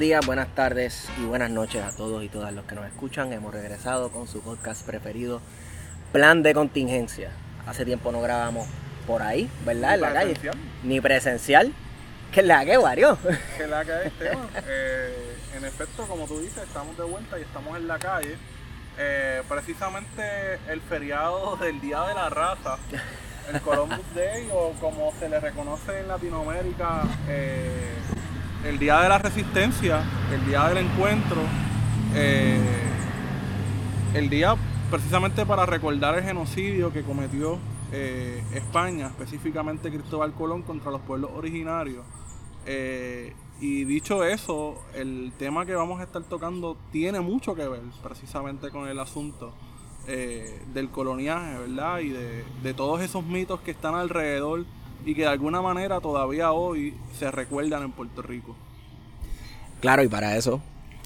Días, buenas tardes y buenas noches a todos y todas los que nos escuchan. Hemos regresado con su podcast preferido, Plan de Contingencia. Hace tiempo no grabamos por ahí, ¿verdad? en la calle. Ni presencial. Que la que varió. Que la que es, Esteban. Eh, en efecto, como tú dices, estamos de vuelta y estamos en la calle. Eh, precisamente el feriado del Día de la Raza, el Columbus Day, o como se le reconoce en Latinoamérica, eh, el Día de la Resistencia, el Día del Encuentro, eh, el día precisamente para recordar el genocidio que cometió eh, España, específicamente Cristóbal Colón contra los pueblos originarios. Eh, y dicho eso, el tema que vamos a estar tocando tiene mucho que ver precisamente con el asunto del coloniaje, ¿verdad? Y de, de todos esos mitos que están alrededor y que de alguna manera todavía hoy se recuerdan en Puerto Rico. Claro, y para eso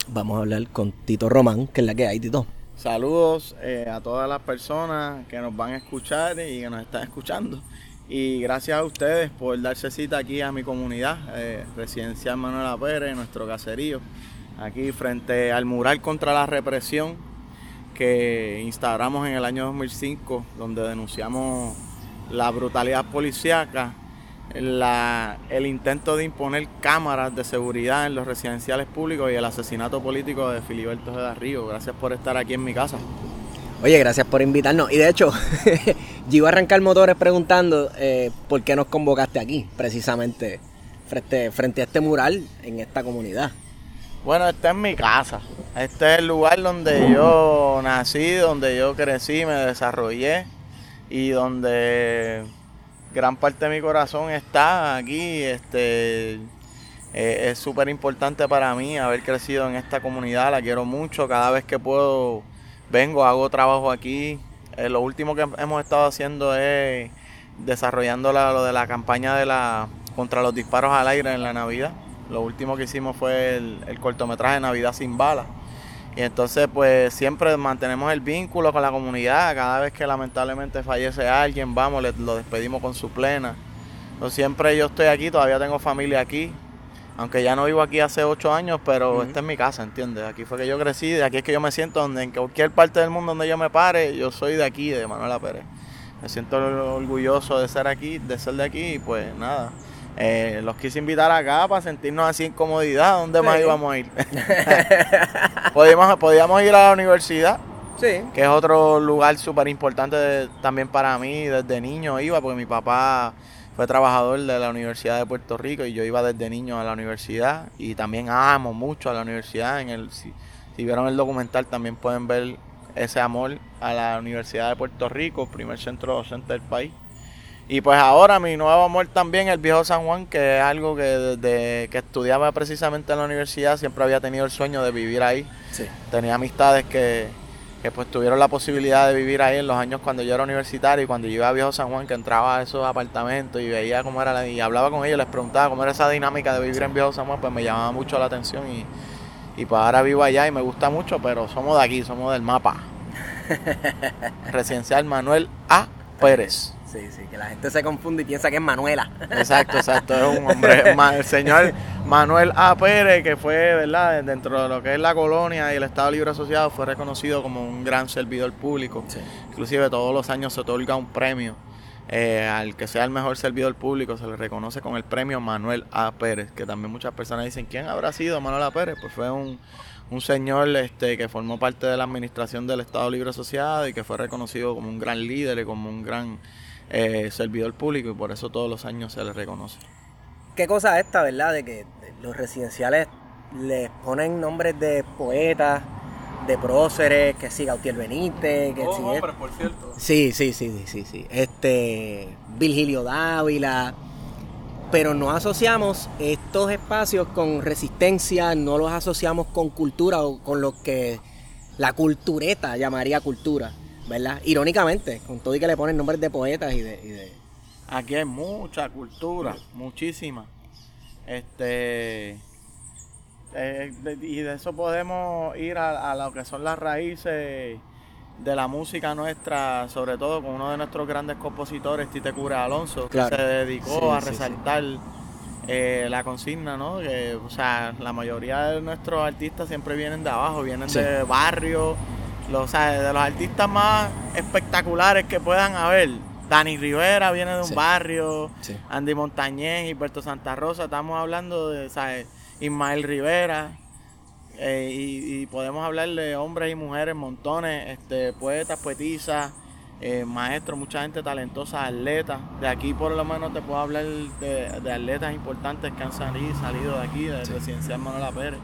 vamos a hablar con Tito Román, que es la que hay, Tito. Saludos eh, a todas las personas que nos van a escuchar y que nos están escuchando. Y gracias a ustedes por darse cita aquí a mi comunidad, eh, Residencial Manuela Pérez, nuestro caserío, aquí frente al mural contra la represión que instauramos en el año 2005, donde denunciamos la brutalidad policíaca, la, el intento de imponer cámaras de seguridad en los residenciales públicos y el asesinato político de Filiberto de Río. Gracias por estar aquí en mi casa. Oye, gracias por invitarnos. Y de hecho, yo iba a arrancar motores preguntando eh, por qué nos convocaste aquí, precisamente, frente, frente a este mural en esta comunidad. Bueno, esta es mi casa. Este es el lugar donde yo nací, donde yo crecí, me desarrollé y donde gran parte de mi corazón está aquí. Este, eh, es súper importante para mí haber crecido en esta comunidad, la quiero mucho. Cada vez que puedo, vengo, hago trabajo aquí. Eh, lo último que hemos estado haciendo es desarrollando lo de la campaña de la contra los disparos al aire en la Navidad. Lo último que hicimos fue el, el cortometraje Navidad sin balas y entonces pues siempre mantenemos el vínculo con la comunidad. Cada vez que lamentablemente fallece alguien, vamos, lo despedimos con su plena. Entonces, siempre yo estoy aquí, todavía tengo familia aquí. Aunque ya no vivo aquí hace ocho años, pero esta es mi casa, ¿entiendes? Aquí fue que yo crecí, de aquí es que yo me siento, donde en cualquier parte del mundo donde yo me pare, yo soy de aquí, de Manuela Pérez. Me siento orgulloso de ser aquí, de ser de aquí, y pues nada. Eh, los quise invitar acá para sentirnos así en comodidad. ¿Dónde más íbamos a ir? podíamos, podíamos ir a la universidad, Sí. que es otro lugar súper importante también para mí. Desde niño iba, porque mi papá fue trabajador de la Universidad de Puerto Rico y yo iba desde niño a la universidad. Y también amo mucho a la universidad. En el, si, si vieron el documental también pueden ver ese amor a la Universidad de Puerto Rico, primer centro docente del país. Y pues ahora mi nuevo amor también, el viejo San Juan, que es algo que desde que estudiaba precisamente en la universidad siempre había tenido el sueño de vivir ahí. Sí. Tenía amistades que, que pues tuvieron la posibilidad de vivir ahí en los años cuando yo era universitario y cuando yo iba a Viejo San Juan, que entraba a esos apartamentos y veía cómo era la, y hablaba con ellos, les preguntaba cómo era esa dinámica de vivir en Viejo San Juan, pues me llamaba mucho la atención y, y pues ahora vivo allá y me gusta mucho, pero somos de aquí, somos del mapa. Residencial Manuel A. Pérez. Sí, sí, que la gente se confunde y piensa que es Manuela. Exacto, exacto. Es un hombre, el señor Manuel A. Pérez, que fue, ¿verdad? Dentro de lo que es la colonia y el Estado Libre Asociado, fue reconocido como un gran servidor público. Sí. Inclusive todos los años se otorga un premio eh, al que sea el mejor servidor público se le reconoce con el premio Manuel A. Pérez, que también muchas personas dicen, ¿quién habrá sido Manuel A. Pérez? Pues fue un, un señor este, que formó parte de la administración del Estado Libre Asociado y que fue reconocido como un gran líder y como un gran eh, servidor público y por eso todos los años se le reconoce. Qué cosa esta, ¿verdad? De que los residenciales les ponen nombres de poetas, de próceres, que sí, Gautier Benítez, que Oh, sí, hombres, por cierto. Sí, sí, sí, sí, sí, sí. Este, Virgilio Dávila. Pero no asociamos estos espacios con resistencia, no los asociamos con cultura o con lo que la cultureta llamaría cultura, ¿verdad? Irónicamente, con todo y que le ponen nombres de poetas y de... y de- Aquí hay mucha cultura, muchísima. Este eh, de- y de eso podemos ir a, a lo que son las raíces de la música nuestra, sobre todo con uno de nuestros grandes compositores, Tite Cura Alonso, Claro. que se dedicó Sí, a sí, sí. resaltar eh, la consigna, ¿no? Que, o sea, la mayoría de nuestros artistas siempre vienen de abajo, vienen de barrios, los, o sea, de los artistas más espectaculares que puedan haber. Dani Rivera viene de un Sí. barrio, Sí. Andy Montañez, Gilberto Santa Rosa, estamos hablando de ¿sabes? Ismael Rivera, eh, y, y podemos hablar de hombres y mujeres, montones, este, poetas, poetisas, eh, maestros, mucha gente talentosa, atletas. De aquí por lo menos te puedo hablar de, de atletas importantes que han salido, salido de aquí, del residencial Manuela Pérez.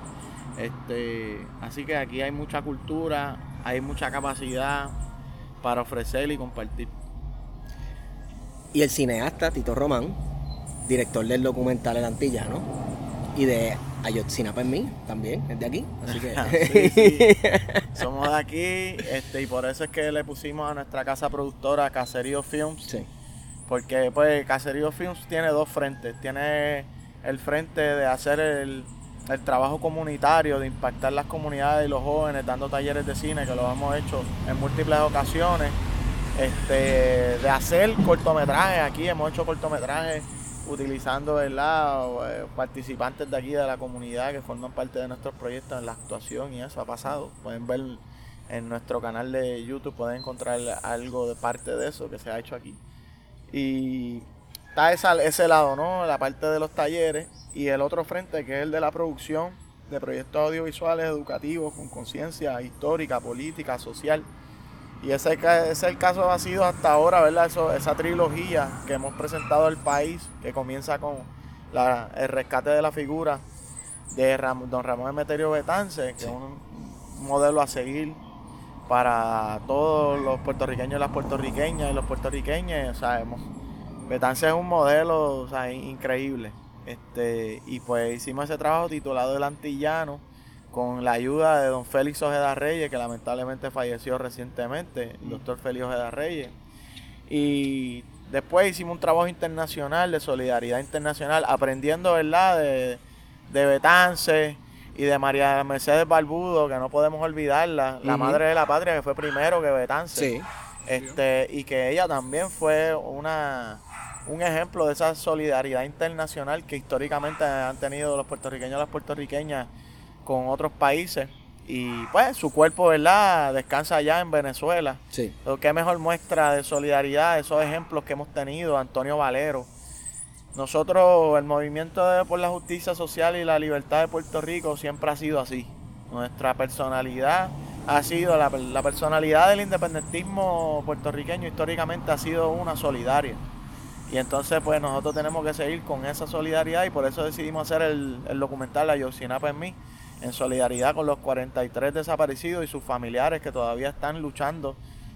Este, así que aquí hay mucha cultura, hay mucha capacidad para ofrecer y compartir. Y el cineasta Tito Román, director del documental El Antillano, y de Ayotzinapa en mí, también, es de aquí. Así que... Sí, sí. Somos de aquí este, y por eso es que le pusimos a nuestra casa productora Caserío Films. Sí. Porque pues Caserío Films tiene dos frentes. Tiene el frente de hacer el, el trabajo comunitario, de impactar las comunidades y los jóvenes, dando talleres de cine, que lo hemos hecho en múltiples ocasiones. Este, de hacer cortometrajes, aquí hemos hecho cortometrajes utilizando ¿verdad? Eh, participantes de aquí de la comunidad que forman parte de nuestros proyectos en la actuación y eso ha pasado. Pueden ver en nuestro canal de YouTube, pueden encontrar algo de parte de eso que se ha hecho aquí. Y está esa- ese lado, ¿no? La parte de los talleres y el otro frente que es el de la producción de proyectos audiovisuales educativos con conciencia histórica, política, social. Y ese, ese el caso ha sido hasta ahora, ¿verdad? Eso, esa trilogía que hemos presentado al país, que comienza con la- el rescate de la figura de Ram- don Ramón Emeterio Betance, que es un modelo a seguir para todos los puertorriqueños y las puertorriqueñas y los puertorriqueños. O sea, hemos- Betance es un modelo o sea, in- increíble. Este, y pues hicimos ese trabajo titulado El Antillano con la ayuda de don Félix Ojeda Reyes, que lamentablemente falleció recientemente, el doctor Félix Ojeda Reyes. Y después hicimos un trabajo internacional de solidaridad internacional, aprendiendo, ¿verdad?, de, de Betance y de María Mercedes Barbudo, que no podemos olvidarla, la madre de la patria, que fue primero que Betance. Sí. Este, y que ella también fue una un ejemplo de esa solidaridad internacional que históricamente han tenido los puertorriqueños y las puertorriqueñas con otros países. Y pues su cuerpo, ¿verdad? Descansa allá en Venezuela. Sí. Lo que mejor muestra de solidaridad, esos ejemplos que hemos tenido, Antonio Valero. Nosotros, el movimiento de- por la justicia social y la libertad de Puerto Rico siempre ha sido así. Nuestra personalidad ha sido, la, la personalidad del independentismo puertorriqueño históricamente ha sido una solidaria. Y entonces pues nosotros tenemos que seguir con esa solidaridad y por eso decidimos hacer el, el documental La Yosinapa en mí, en solidaridad con los 43 desaparecidos y sus familiares que todavía están luchando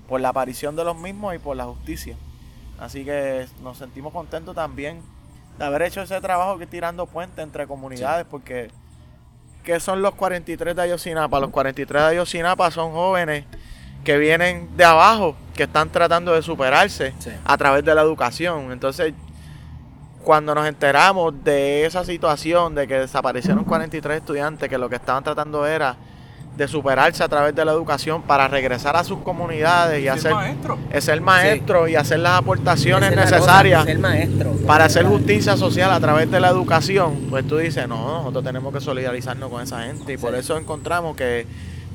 por la aparición de los mismos y por la justicia. Así que nos sentimos contentos también de haber hecho ese trabajo que tirando puente entre comunidades porque ¿qué son los 43 de Ayotzinapa? Los 43 de Ayotzinapa son jóvenes que vienen de abajo, que están tratando de superarse Sí. a través de la educación. Entonces, cuando nos enteramos de esa situación, de que desaparecieron 43 estudiantes, que lo que estaban tratando era de superarse a través de la educación para regresar a sus comunidades y hacer maestro. es ser maestro y hacer las aportaciones es cosa, necesarias ser maestro. para hacer justicia social a través de la educación, pues tú dices, no, nosotros tenemos que solidarizarnos con esa gente y por Sí. eso encontramos que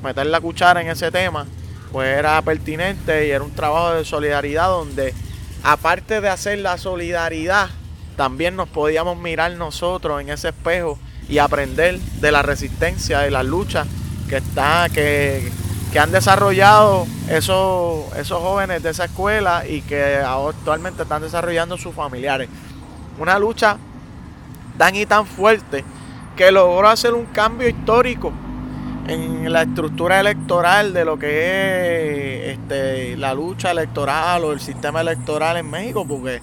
meter la cuchara en ese tema pues era pertinente y era un trabajo de solidaridad donde aparte de hacer la solidaridad, también nos podíamos mirar nosotros en ese espejo y aprender de la resistencia, de la lucha que está, que, que han desarrollado esos, esos jóvenes de esa escuela y que actualmente están desarrollando sus familiares. Una lucha tan y tan fuerte que logró hacer un cambio histórico en la estructura electoral de lo que es este, la lucha electoral o el sistema electoral en México, porque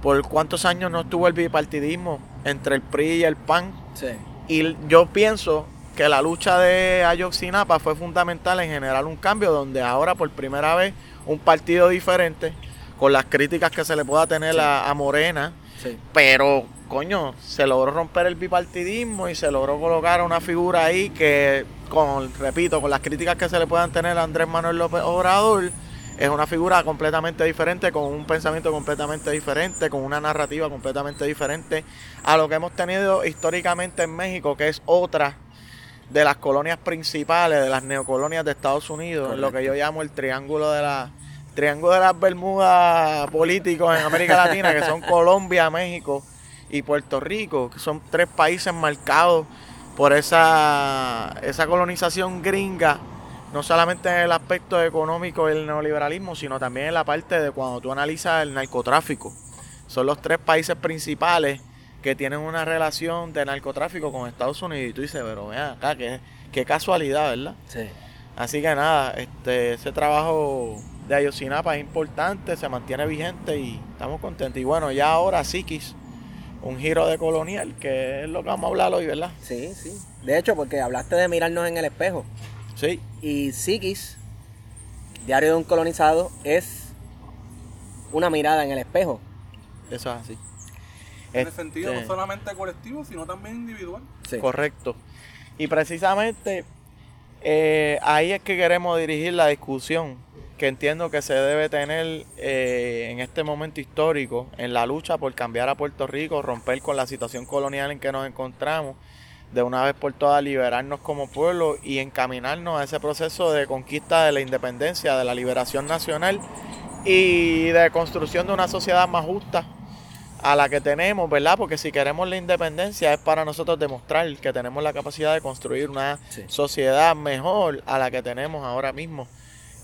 por cuántos años no estuvo el bipartidismo entre el PRI y el PAN. Y yo pienso que la lucha de Ayotzinapa fue fundamental en generar un cambio donde ahora por primera vez un partido diferente, con las críticas que se le pueda tener a, Morena, pero coño, se logró romper el bipartidismo y se logró colocar una figura ahí que, con, repito, con las críticas que se le puedan tener a Andrés Manuel López Obrador, es una figura completamente diferente, con un pensamiento completamente diferente, con una narrativa completamente diferente a lo que hemos tenido históricamente en México, que es otra de las colonias principales, de las neocolonias de Estados Unidos, lo que yo llamo el triángulo de la triángulo de las Bermudas políticos en América Latina, que son Colombia, México y Puerto Rico, que son tres países marcados por esa, esa colonización gringa, no solamente en el aspecto económico del neoliberalismo, sino también en la parte de cuando tú analizas el narcotráfico. Son los tres países principales que tienen una relación de narcotráfico con Estados Unidos. Y tú dices, pero vea acá, qué, qué casualidad, ¿verdad? Sí. Así que nada, este, ese trabajo de Ayotzinapa es importante, se mantiene vigente y estamos contentos. Y bueno, ya ahora Psiquis un giro de colonial, que es lo que vamos a hablar hoy, ¿verdad? Sí, sí. De hecho, porque hablaste de mirarnos en el espejo. Sí. Y Psiquis, Diario de un colonizado, es una mirada en el espejo. Eso es así. En el sentido no este solamente colectivo, sino también individual. Sí. Correcto. Y precisamente eh, ahí es que queremos dirigir la discusión que entiendo que se debe tener eh, en este momento histórico en la lucha por cambiar a Puerto Rico, romper con la situación colonial en que nos encontramos, de una vez por todas liberarnos como pueblo y encaminarnos a ese proceso de conquista de la independencia, de la liberación nacional y de construcción de una sociedad más justa a la que tenemos, ¿verdad? Porque si queremos la independencia es para nosotros demostrar que tenemos la capacidad de construir una sociedad mejor a la que tenemos ahora mismo.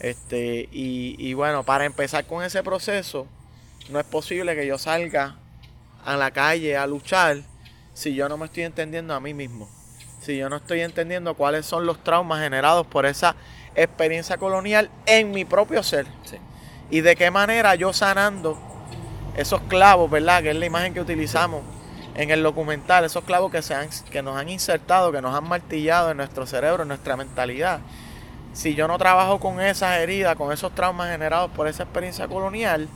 Este, y, bueno, para empezar con ese proceso, no es posible que yo salga a la calle a luchar si yo no me estoy entendiendo a mí mismo. Si yo no estoy entendiendo cuáles son los traumas generados por esa experiencia colonial en mi propio ser. Y de qué manera yo sanando esos clavos, ¿verdad? Que es la imagen que utilizamos en el documental, esos clavos que, se han, que nos han insertado, que nos han martillado en nuestro cerebro, en nuestra mentalidad si yo no trabajo con esas heridas, con esos traumas generados por esa experiencia colonial,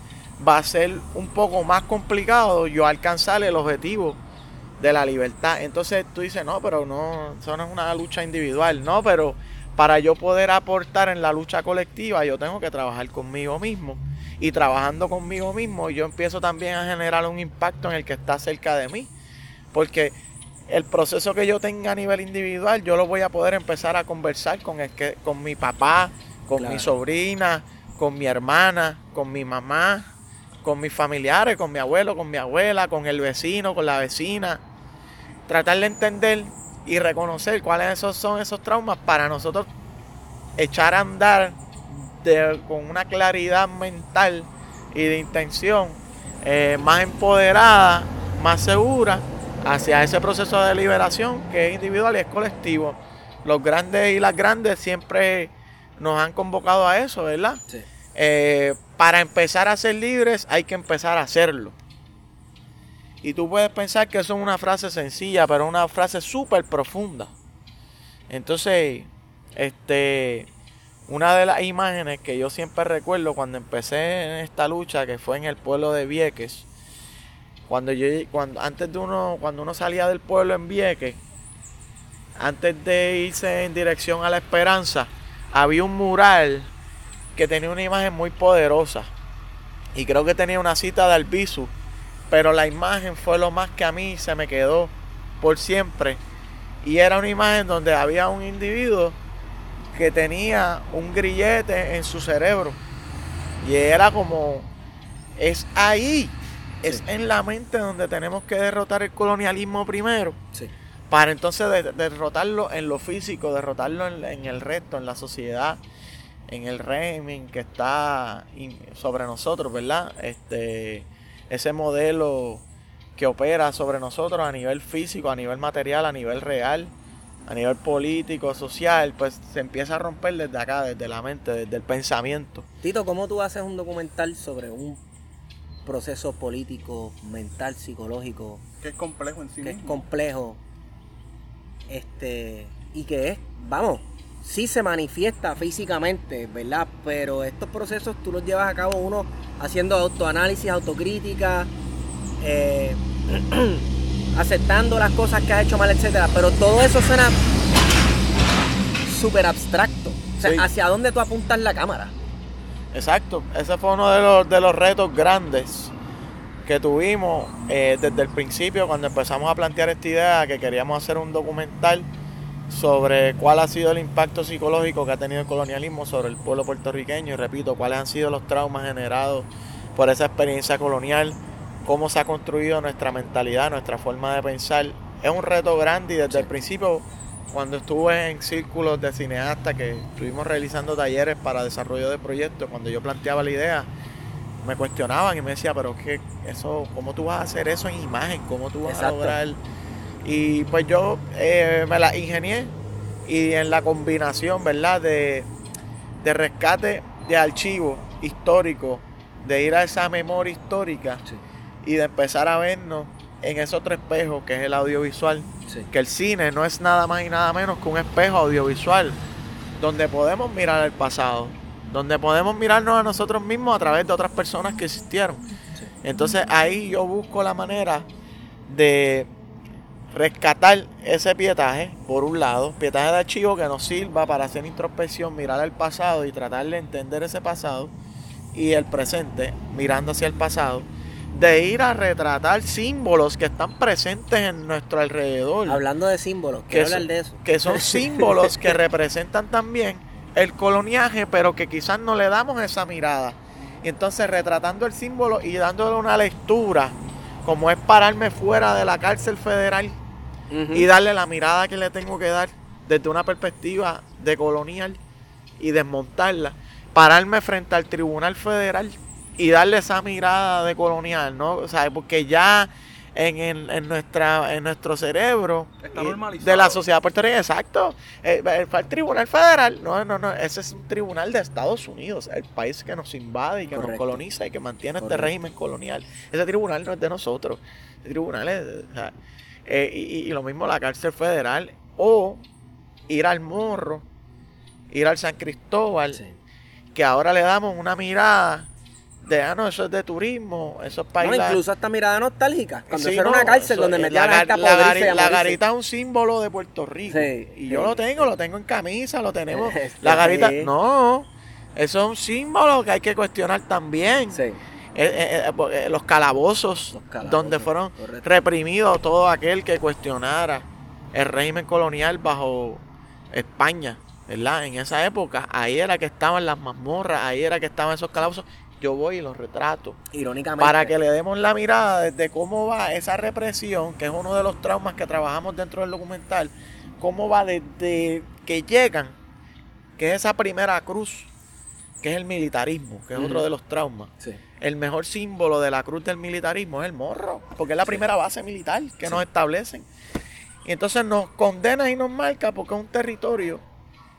va a ser un poco más complicado yo alcanzar el objetivo de la libertad. Entonces tú dices, no, pero no, eso no es una lucha individual, no, pero para yo poder aportar en la lucha colectiva, yo tengo que trabajar conmigo mismo. Y trabajando conmigo mismo, yo empiezo también a generar un impacto en el que está cerca de mí. Porque el proceso que yo tenga a nivel individual, yo lo voy a poder empezar a conversar con, el que, con mi papá, con mi sobrina, con mi hermana, con mi mamá, con mis familiares, con mi abuelo, con mi abuela, con el vecino, con la vecina. Tratar de entender y reconocer cuáles esos son esos traumas para nosotros echar a andar con una claridad mental y de intención eh, más empoderada, más segura hacia ese proceso de liberación que es individual y es colectivo. Los grandes y las grandes siempre nos han convocado a eso, ¿verdad? Eh, para empezar a ser libres hay que empezar a hacerlo. Y tú puedes pensar que eso es una frase sencilla, pero una frase súper profunda. Entonces, este, una de las imágenes que yo siempre recuerdo cuando empecé en esta lucha, que fue en el pueblo de Vieques, cuando yo, cuando, antes de uno, cuando uno salía del pueblo en Vieques, antes de irse en dirección a la esperanza, había un mural que tenía una imagen muy poderosa. Y creo que tenía una cita de Albizu. Pero la imagen fue lo más que a mí se me quedó por siempre. Y era una imagen donde había un individuo que tenía un grillete en su cerebro. Y era como es ahí, es en la mente donde tenemos que derrotar el colonialismo primero. Sí. Para entonces de- derrotarlo en lo físico, derrotarlo en, en el resto, en la sociedad, en el régimen que está in- sobre nosotros, ¿verdad? Este, ese modelo que opera sobre nosotros a nivel físico, a nivel material, a nivel real, a nivel político, social, pues se empieza a romper desde acá, desde la mente, desde el pensamiento. Tito, ¿cómo tú haces un documental sobre un proceso político, mental, psicológico, Que es complejo en sí que es mismo. complejo, este, y que es, vamos, sí se manifiesta físicamente, ¿verdad? Pero estos procesos tú los llevas a cabo uno haciendo autoanálisis, autocrítica, eh, aceptando las cosas que has hecho mal, etcétera. Pero todo eso suena súper abstracto. O sea, Sí. ¿hacia dónde tú apuntas la cámara? Exacto, ese fue uno de los, de los retos grandes que tuvimos eh, desde el principio cuando empezamos a plantear esta idea que queríamos hacer un documental sobre cuál ha sido el impacto psicológico que ha tenido el colonialismo sobre el pueblo puertorriqueño. Y repito, cuáles han sido los traumas generados por esa experiencia colonial, cómo se ha construido nuestra mentalidad, nuestra forma de pensar. Es un reto grande y desde el principio cuando estuve en círculos de cineastas que estuvimos realizando talleres para desarrollo de proyectos, cuando yo planteaba la idea, me cuestionaban y me decía, pero qué eso, ¿cómo tú vas a hacer eso en imagen? ¿Cómo tú vas Exacto. a lograr? Y pues yo eh, me la ingenié y en la combinación, ¿verdad? De, de rescate de archivo histórico, de ir a esa memoria histórica Sí. y de empezar a vernos en ese otro espejo que es el audiovisual Sí. que el cine no es nada más y nada menos que un espejo audiovisual donde podemos mirar el pasado, donde podemos mirarnos a nosotros mismos a través de otras personas que existieron. Sí. Entonces ahí yo busco la manera de rescatar ese pietaje, por un lado, pietaje de archivo que nos sirva para hacer introspección, mirar al pasado y tratar de entender ese pasado y el presente, mirando hacia el pasado, de ir a retratar símbolos que están presentes en nuestro alrededor Hablando de símbolos, que, quiero son- hablar de eso. que son símbolos que representan también el coloniaje, pero que quizás no le damos esa mirada. Y entonces retratando el símbolo y dándole una lectura, como es pararme fuera de la cárcel federal y darle la mirada que le tengo que dar desde una perspectiva de colonial y desmontarla, pararme frente al Tribunal Federal y darle esa mirada de colonial, ¿no? O sea, porque ya en, en- en nuestra en nuestro cerebro Está y normalizado. de la sociedad puertorriqueña, exacto, eh, eh, el Tribunal Federal, no, no, no, ese es un tribunal de Estados Unidos, el país que nos invade y que nos coloniza y que mantiene este régimen colonial. Ese tribunal no es de nosotros, ese tribunal es, o sea, eh, y, y- y lo mismo la cárcel federal o ir al Morro, ir al San Cristóbal, Sí. que ahora le damos una mirada de, ah, no, eso es de turismo, eso es para No, incluso hasta mirada nostálgica. Cuando Sí, eso era una cárcel eso, donde metían la la podrirse gari- y a la garita es un símbolo de Puerto Rico. Sí, y yo lo tengo, lo tengo en camisa, lo tenemos. Este, la garita, no, eso es un símbolo que hay que cuestionar también. Eh, eh, eh, eh, los calabozos, Los calabozos, donde fueron correcto. reprimidos todo aquel que cuestionara el régimen colonial bajo España, ¿verdad? En esa época, ahí era que estaban las mazmorras, ahí era que estaban esos calabozos. Yo voy y los retrato Irónicamente. para que le demos la mirada desde cómo va esa represión, que es uno de los traumas que trabajamos dentro del documental, cómo va desde que llegan, que es esa primera cruz, que es el militarismo, que es otro de los traumas. Sí. El mejor símbolo de la cruz del militarismo es el morro, porque es la primera base militar que nos establecen. Y entonces nos condena y nos marca porque es un territorio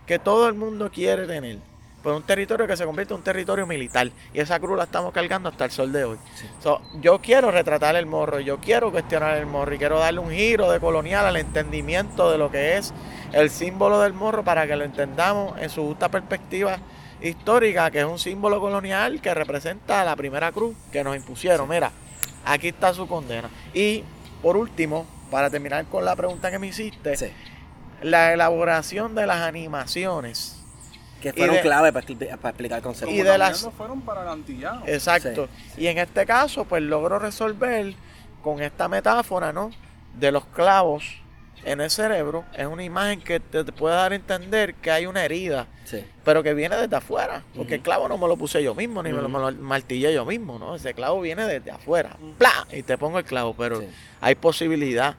que todo el mundo quiere tener. Pues un territorio que se convierte en un territorio militar. Y esa cruz la estamos cargando hasta el sol de hoy. So, yo quiero retratar el morro, yo quiero cuestionar el morro y quiero darle un giro de colonial al entendimiento de lo que es el símbolo del morro para que lo entendamos en su justa perspectiva histórica, que es un símbolo colonial que representa la primera cruz que nos impusieron. Mira, aquí está su condena. Y por último, para terminar con la pregunta que me hiciste, Sí. la elaboración de las animaciones. Que fueron de- clave para, para explicar el concepto. y de las- fueron para el antillano. Exacto. Y en este caso, pues logro resolver con esta metáfora, ¿no? De los clavos en el cerebro es una imagen que te, puede dar a entender que hay una herida, Sí. pero que viene desde afuera. Porque el clavo no me lo puse yo mismo, ni me, lo, Ujú. me lo martillé yo mismo, ¿no? Ese clavo viene desde afuera. ¡Pla! Y te pongo el clavo, pero Sí. hay posibilidad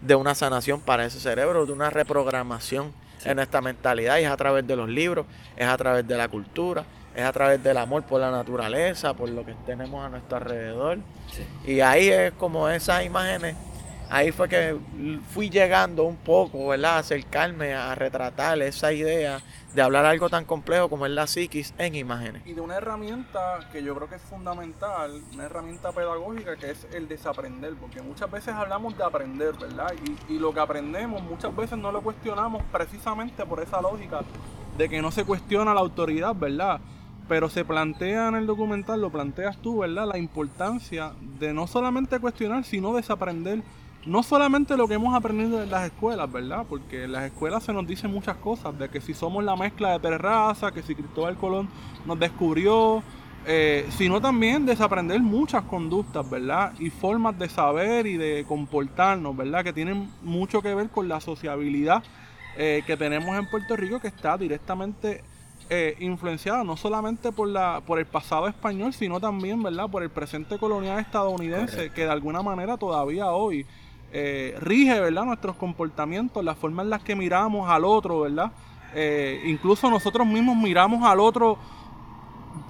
de una sanación para ese cerebro, de una reprogramación en esta mentalidad. Y es a través de los libros, es a través de la cultura, es a través del amor por la naturaleza, por lo que tenemos a nuestro alrededor. Sí. Y ahí es como esas imágenes, ahí fue que fui llegando un poco, ¿verdad? Acercarme a retratar esa idea de hablar algo tan complejo como es la psiquis en imágenes. Y de una herramienta que yo creo que es fundamental, una herramienta pedagógica que es el desaprender, porque muchas veces hablamos de aprender, ¿verdad? Y, y lo que aprendemos muchas veces no lo cuestionamos precisamente por esa lógica de que no se cuestiona la autoridad, ¿verdad? Pero se plantea en el documental, lo planteas tú, ¿verdad? La importancia de no solamente cuestionar, sino desaprender no solamente lo que hemos aprendido en las escuelas, ¿verdad? Porque en las escuelas se nos dicen muchas cosas, de que si somos la mezcla de tres razas, que si Cristóbal Colón nos descubrió, eh, sino también desaprender muchas conductas, ¿verdad? Y formas de saber y de comportarnos, ¿verdad? Que tienen mucho que ver con la sociabilidad eh, que tenemos en Puerto Rico, que está directamente eh, influenciada no solamente por la por el pasado español, sino también, ¿verdad? Por el presente colonial estadounidense, que de alguna manera todavía hoy eh, rige, ¿verdad? Nuestros comportamientos, la forma en la que miramos al otro, ¿verdad? Eh, incluso nosotros mismos miramos al otro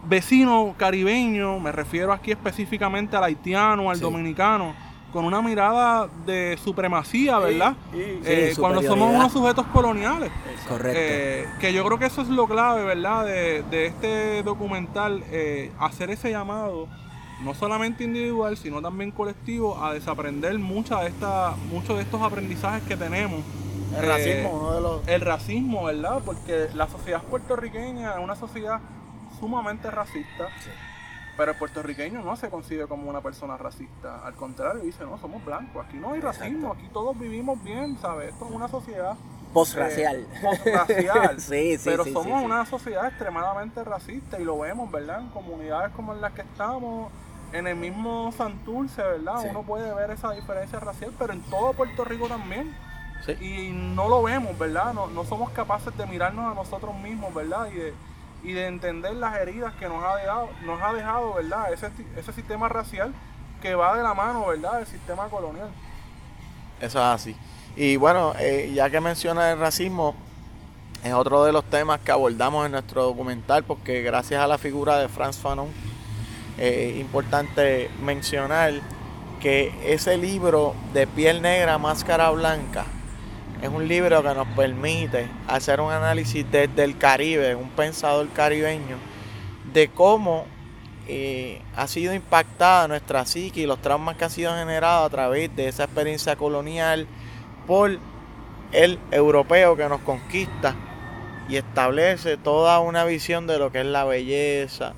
vecino caribeño, me refiero aquí específicamente al haitiano, al Sí. dominicano, con una mirada de supremacía, ¿verdad? Eh, Sí, cuando somos unos sujetos coloniales. Correcto. Eh, que yo creo que eso es lo clave, ¿verdad? De, de este documental, eh, hacer ese llamado, no solamente individual, sino también colectivo, a desaprender mucha de esta, muchos de estos aprendizajes que tenemos. El Eh, racismo, uno de los... el racismo, ¿verdad? Porque la sociedad puertorriqueña es una sociedad sumamente racista, pero el puertorriqueño no se concibe como una persona racista. Al contrario, dice, no, somos blancos, aquí no hay racismo, aquí todos vivimos bien, ¿sabes? Esto es una sociedad Postracial. eh, postracial. Sí, sí, pero sí, somos sí. una sociedad extremadamente racista y lo vemos, ¿verdad? En comunidades como en las que estamos, en el mismo Santurce, ¿verdad? Sí. Uno puede ver esa diferencia racial, pero en todo Puerto Rico también. Sí. Y no lo vemos, ¿verdad? No, no somos capaces de mirarnos a nosotros mismos, ¿verdad? Y de, y de entender las heridas que nos ha dejado, nos ha dejado ¿verdad? Ese, ese sistema racial que va de la mano, ¿verdad? Del sistema colonial. Eso es así. Y bueno, eh, ya que menciona el racismo, es otro de los temas que abordamos en nuestro documental, porque gracias a la figura de Franz Fanon, eh, importante mencionar que ese libro de piel negra, máscara blanca, es un libro que nos permite hacer un análisis desde el Caribe, un pensador caribeño, de cómo eh, ha sido impactada nuestra psique y los traumas que han sido generados a través de esa experiencia colonial por el europeo que nos conquista y establece toda una visión de lo que es la belleza,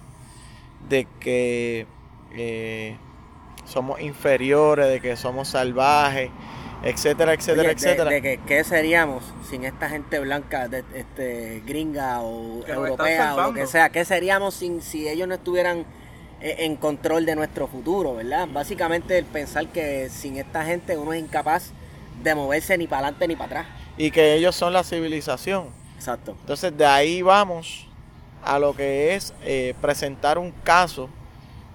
de que eh, somos inferiores, de que somos salvajes, etcétera, etcétera, Oye, de- etcétera. De, que, ¿Qué seríamos sin esta gente blanca, de, este, gringa o Que europea o lo que sea? ¿Qué seríamos sin, si ellos no estuvieran eh, en control de nuestro futuro, verdad? Básicamente el pensar que sin esta gente uno es incapaz de moverse ni para adelante ni para atrás. Y que ellos son la civilización. Exacto. Entonces de ahí vamos a lo que es eh, presentar un caso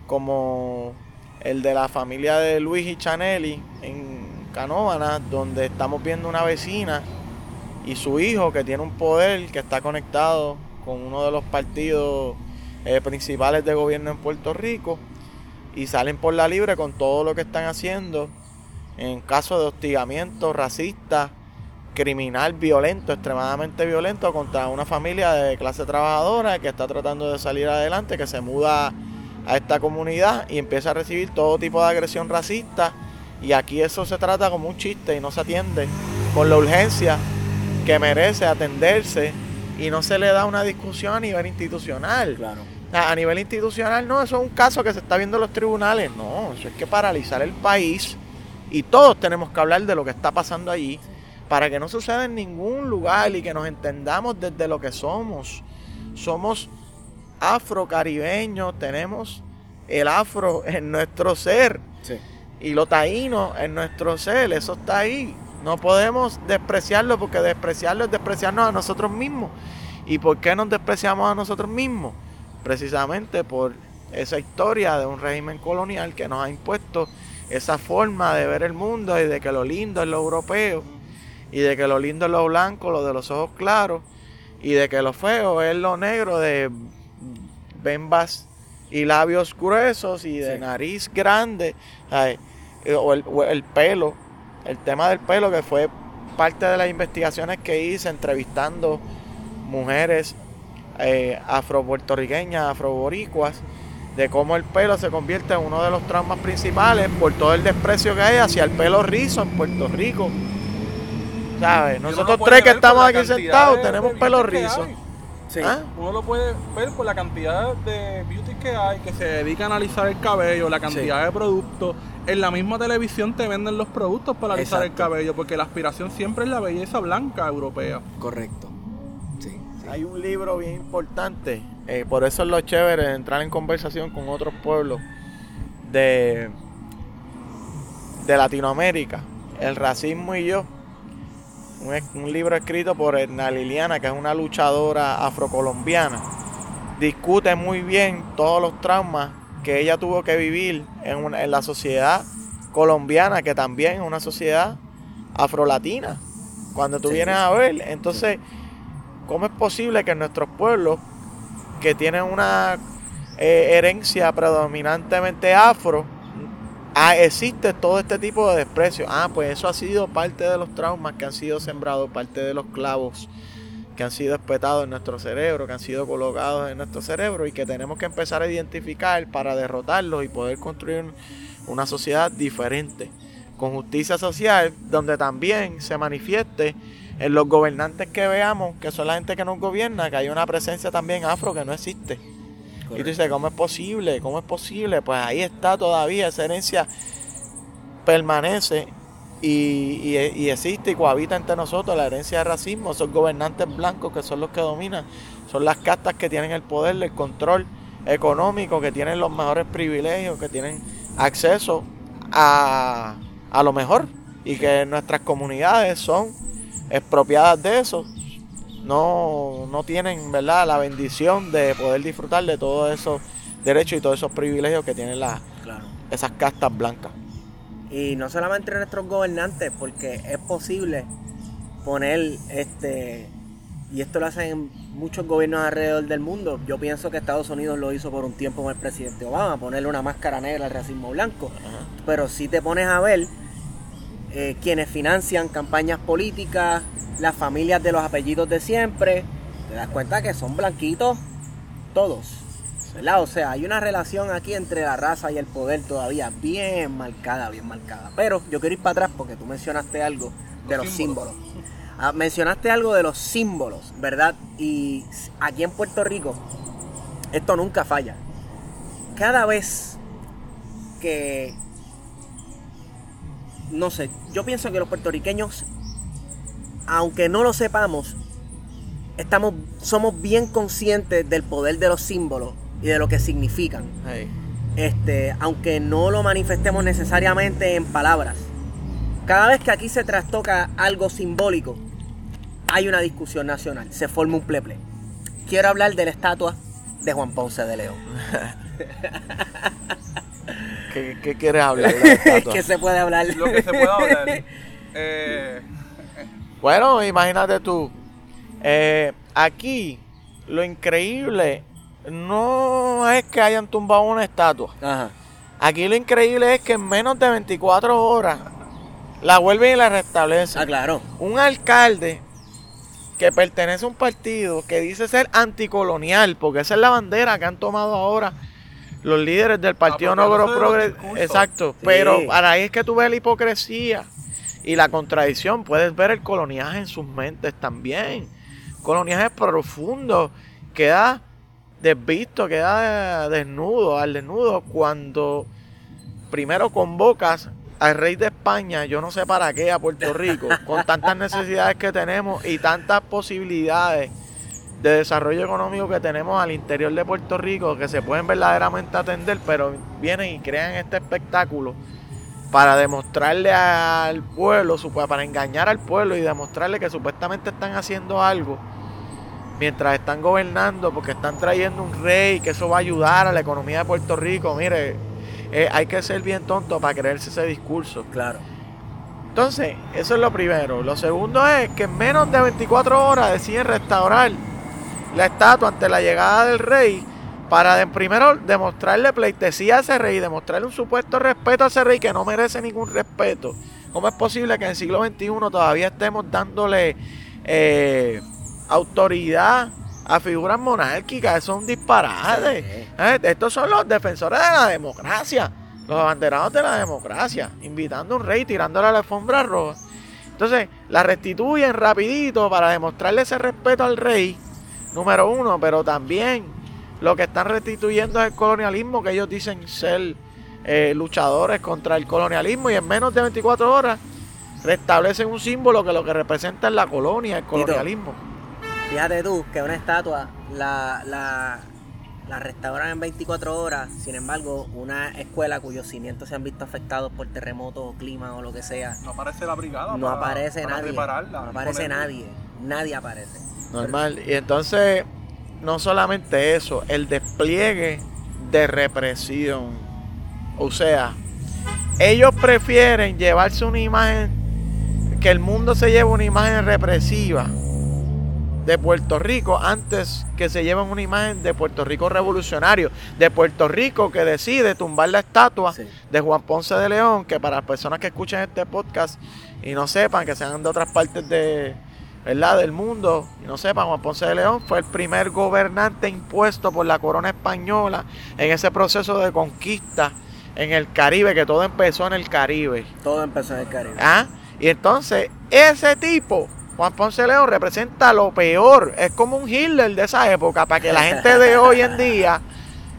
como el de la familia de Luis y Chanelli en Canóvana, donde estamos viendo una vecina y su hijo que tiene un poder que está conectado con uno de los partidos eh, principales de gobierno en Puerto Rico y salen por la libre con todo lo que están haciendo en caso de hostigamiento racista, criminal, violento, extremadamente violento contra una familia de clase trabajadora que está tratando de salir adelante, que se muda a esta comunidad y empieza a recibir todo tipo de agresión racista y aquí eso se trata como un chiste y no se atiende con la urgencia que merece atenderse y no se le da una discusión a nivel institucional. Claro. A a nivel institucional, no, eso es un caso que se está viendo en los tribunales. No, eso es que paralizar el país y todos tenemos que hablar de lo que está pasando allí para que no suceda en ningún lugar y que nos entendamos desde lo que somos. Somos afrocaribeños, tenemos el afro en nuestro ser Sí. y lo taíno en nuestro ser, eso está ahí. No podemos despreciarlo porque despreciarlo es despreciarnos a nosotros mismos. ¿Y por qué nos despreciamos a nosotros mismos? Precisamente por esa historia de un régimen colonial que nos ha impuesto esa forma de ver el mundo y de que lo lindo es lo europeo y de que lo lindo es lo blanco, lo de los ojos claros y de que lo feo es lo negro de bembas y labios gruesos y de nariz grande o el, pelo, el tema del pelo que fue parte de las investigaciones que hice entrevistando mujeres eh, afro-puertorriqueñas, afro-boricuas, de cómo el pelo se convierte en uno de los traumas principales por todo el desprecio que hay hacia el pelo rizo en Puerto Rico. ¿Sabes? Nosotros tres que estamos aquí sentados tenemos pelo rizo. ¿Ah? Uno lo puede ver por la cantidad de beauty que hay, que se dedica a analizar el cabello, la cantidad de productos. En la misma televisión te venden los productos para analizar el cabello, porque la aspiración siempre es la belleza blanca europea. Correcto. Hay un libro bien importante, eh, por eso es lo chévere entrar en conversación con otros pueblos de, de Latinoamérica, El racismo y yo un, libro escrito por Edna Liliana, que es una luchadora afrocolombiana. Discute muy bien todos los traumas que ella tuvo que vivir en, en la sociedad colombiana, que también es una sociedad afrolatina. Cuando tú vienes a ver, entonces, ¿cómo es posible que en nuestros pueblos, que tienen una eh, herencia predominantemente afro, Ah, existe todo este tipo de desprecio. Ah, pues eso ha sido parte de los traumas que han sido sembrados, parte de los clavos que han sido espetados en nuestro cerebro, que han sido colocados en nuestro cerebro y que tenemos que empezar a identificar para derrotarlos y poder construir una sociedad diferente, con justicia social, donde también se manifieste en los gobernantes que veamos, que son la gente que nos gobierna, que hay una presencia también afro que no existe. Y tú dices, ¿cómo es posible? ¿Cómo es posible? Pues ahí está todavía, esa herencia permanece y, existe y cohabita entre nosotros la herencia de racismo, esos gobernantes blancos que son los que dominan, son las castas que tienen el poder, el control económico, que tienen los mejores privilegios, que tienen acceso a, a lo mejor y que nuestras comunidades son expropiadas de eso no, no tienen ¿verdad? la bendición de poder disfrutar de todos esos derechos y todos esos privilegios que tienen las, esas castas blancas. Y no solamente nuestros gobernantes, porque es posible poner este y esto lo hacen muchos gobiernos alrededor del mundo. Yo pienso que Estados Unidos lo hizo por un tiempo con el presidente Obama, ponerle una máscara negra al racismo blanco. Pero si te pones a ver eh, quienes financian campañas políticas, las familias de los apellidos de siempre, te das cuenta que son blanquitos todos. ¿verdad? O sea, hay una relación aquí entre la raza y el poder todavía bien marcada, bien marcada. Pero yo quiero ir para atrás porque tú mencionaste algo de los, símbolos. Ah, mencionaste algo de los símbolos, ¿verdad? Y aquí en Puerto Rico, esto nunca falla. Cada vez que, no sé, yo pienso que los puertorriqueños aunque no lo sepamos, estamos, somos bien conscientes del poder de los símbolos y de lo que significan. Este, aunque no lo manifestemos necesariamente en palabras. Cada vez que aquí se trastoca algo simbólico, hay una discusión nacional, se forma un pleple. Quiero hablar de la estatua de Juan Ponce de León. ¿Qué, quieres hablar? ¿Qué se puede hablar? Lo que se puede hablar. Eh, bueno, imagínate tú. Eh, aquí lo increíble no es que hayan tumbado una estatua. Aquí lo increíble es que en menos de 24 horas la vuelven y la restablecen. Ah, claro. Un alcalde que pertenece a un partido que dice ser anticolonial, porque esa es la bandera que han tomado ahora los líderes del Partido No Progres. Exacto. Pero para ahí es que tú ves la hipocresía y la contradicción, puedes ver el coloniaje en sus mentes también. Coloniaje profundo, queda desvisto, queda desnudo, al desnudo, cuando primero convocas al rey de España, yo no sé para qué, a Puerto Rico, con tantas necesidades que tenemos y tantas posibilidades de desarrollo económico que tenemos al interior de Puerto Rico que se pueden verdaderamente atender, pero vienen y crean este espectáculo para demostrarle al pueblo, para engañar al pueblo y demostrarle que supuestamente están haciendo algo mientras están gobernando, porque están trayendo un rey, que eso va a ayudar a la economía de Puerto Rico. Mire, eh, hay que ser bien tonto para creerse ese discurso. Claro. Entonces, eso es lo primero. Lo segundo es que en menos de 24 horas deciden restaurar la estatua ante la llegada del rey para primero demostrarle pleitesía a ese rey, demostrarle un supuesto respeto a ese rey que no merece ningún respeto. ¿Cómo es posible que en el siglo XXI todavía estemos dándole eh, autoridad a figuras monárquicas, eso es un disparate. Eh, estos son los defensores de la democracia, los abanderados de la democracia, invitando a un rey, tirándole a la alfombra roja. Entonces, la restituyen rapidito para demostrarle ese respeto al rey, número uno, pero también lo que están restituyendo es el colonialismo, que ellos dicen ser eh, luchadores contra el colonialismo, y en menos de 24 horas restablecen un símbolo que lo que representa es la colonia, el colonialismo. Fíjate tú que una estatua la, la, la restauran en 24 horas, sin embargo, una escuela cuyos cimientos se han visto afectados por terremotos o clima o lo que sea. No aparece la brigada. No aparece nadie. no aparece nadie. Nadie aparece. Normal. Y entonces, no solamente eso, el despliegue de represión. O sea, ellos prefieren llevarse una imagen, que el mundo se lleve una imagen represiva de Puerto Rico antes que se lleven una imagen de Puerto Rico revolucionario, de Puerto Rico que decide tumbar la estatua de Juan Ponce de León, que para las personas que escuchen este podcast y no sepan, que sean de otras partes de, ¿verdad? del mundo y no sepan, Juan Ponce de León fue el primer gobernante impuesto por la corona española en ese proceso de conquista en el Caribe, que todo empezó en el Caribe. Todo empezó en el Caribe. ¿Ah? Y entonces, ese tipo Juan Ponce León representa lo peor. Es como un Hitler de esa época, para que la gente de hoy en día,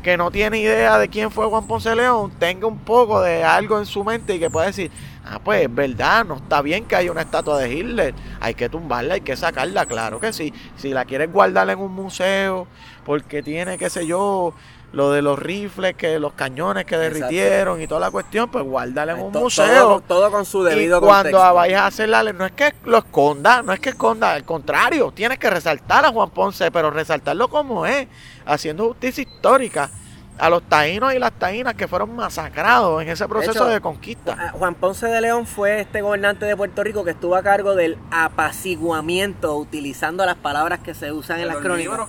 que no tiene idea de quién fue Juan Ponce León, tenga un poco de algo en su mente y que pueda decir, ah, pues es verdad, no está bien que haya una estatua de Hitler, hay que tumbarla, hay que sacarla, claro que sí. Si la quieres guardar en un museo, porque tiene, qué sé yo, lo de los rifles, que los cañones que derritieron y toda la cuestión, pues guárdale en un museo. Todo, con su debido y cuando vayas a hacerla, no es que lo esconda, no es que esconda, al contrario, tienes que resaltar a Juan Ponce, pero resaltarlo como es, haciendo justicia histórica a los taínos y las taínas que fueron masacrados en ese proceso de, conquista. Juan Ponce de León fue este gobernante de Puerto Rico que estuvo a cargo del apaciguamiento, utilizando las palabras que se usan en, las crónicas.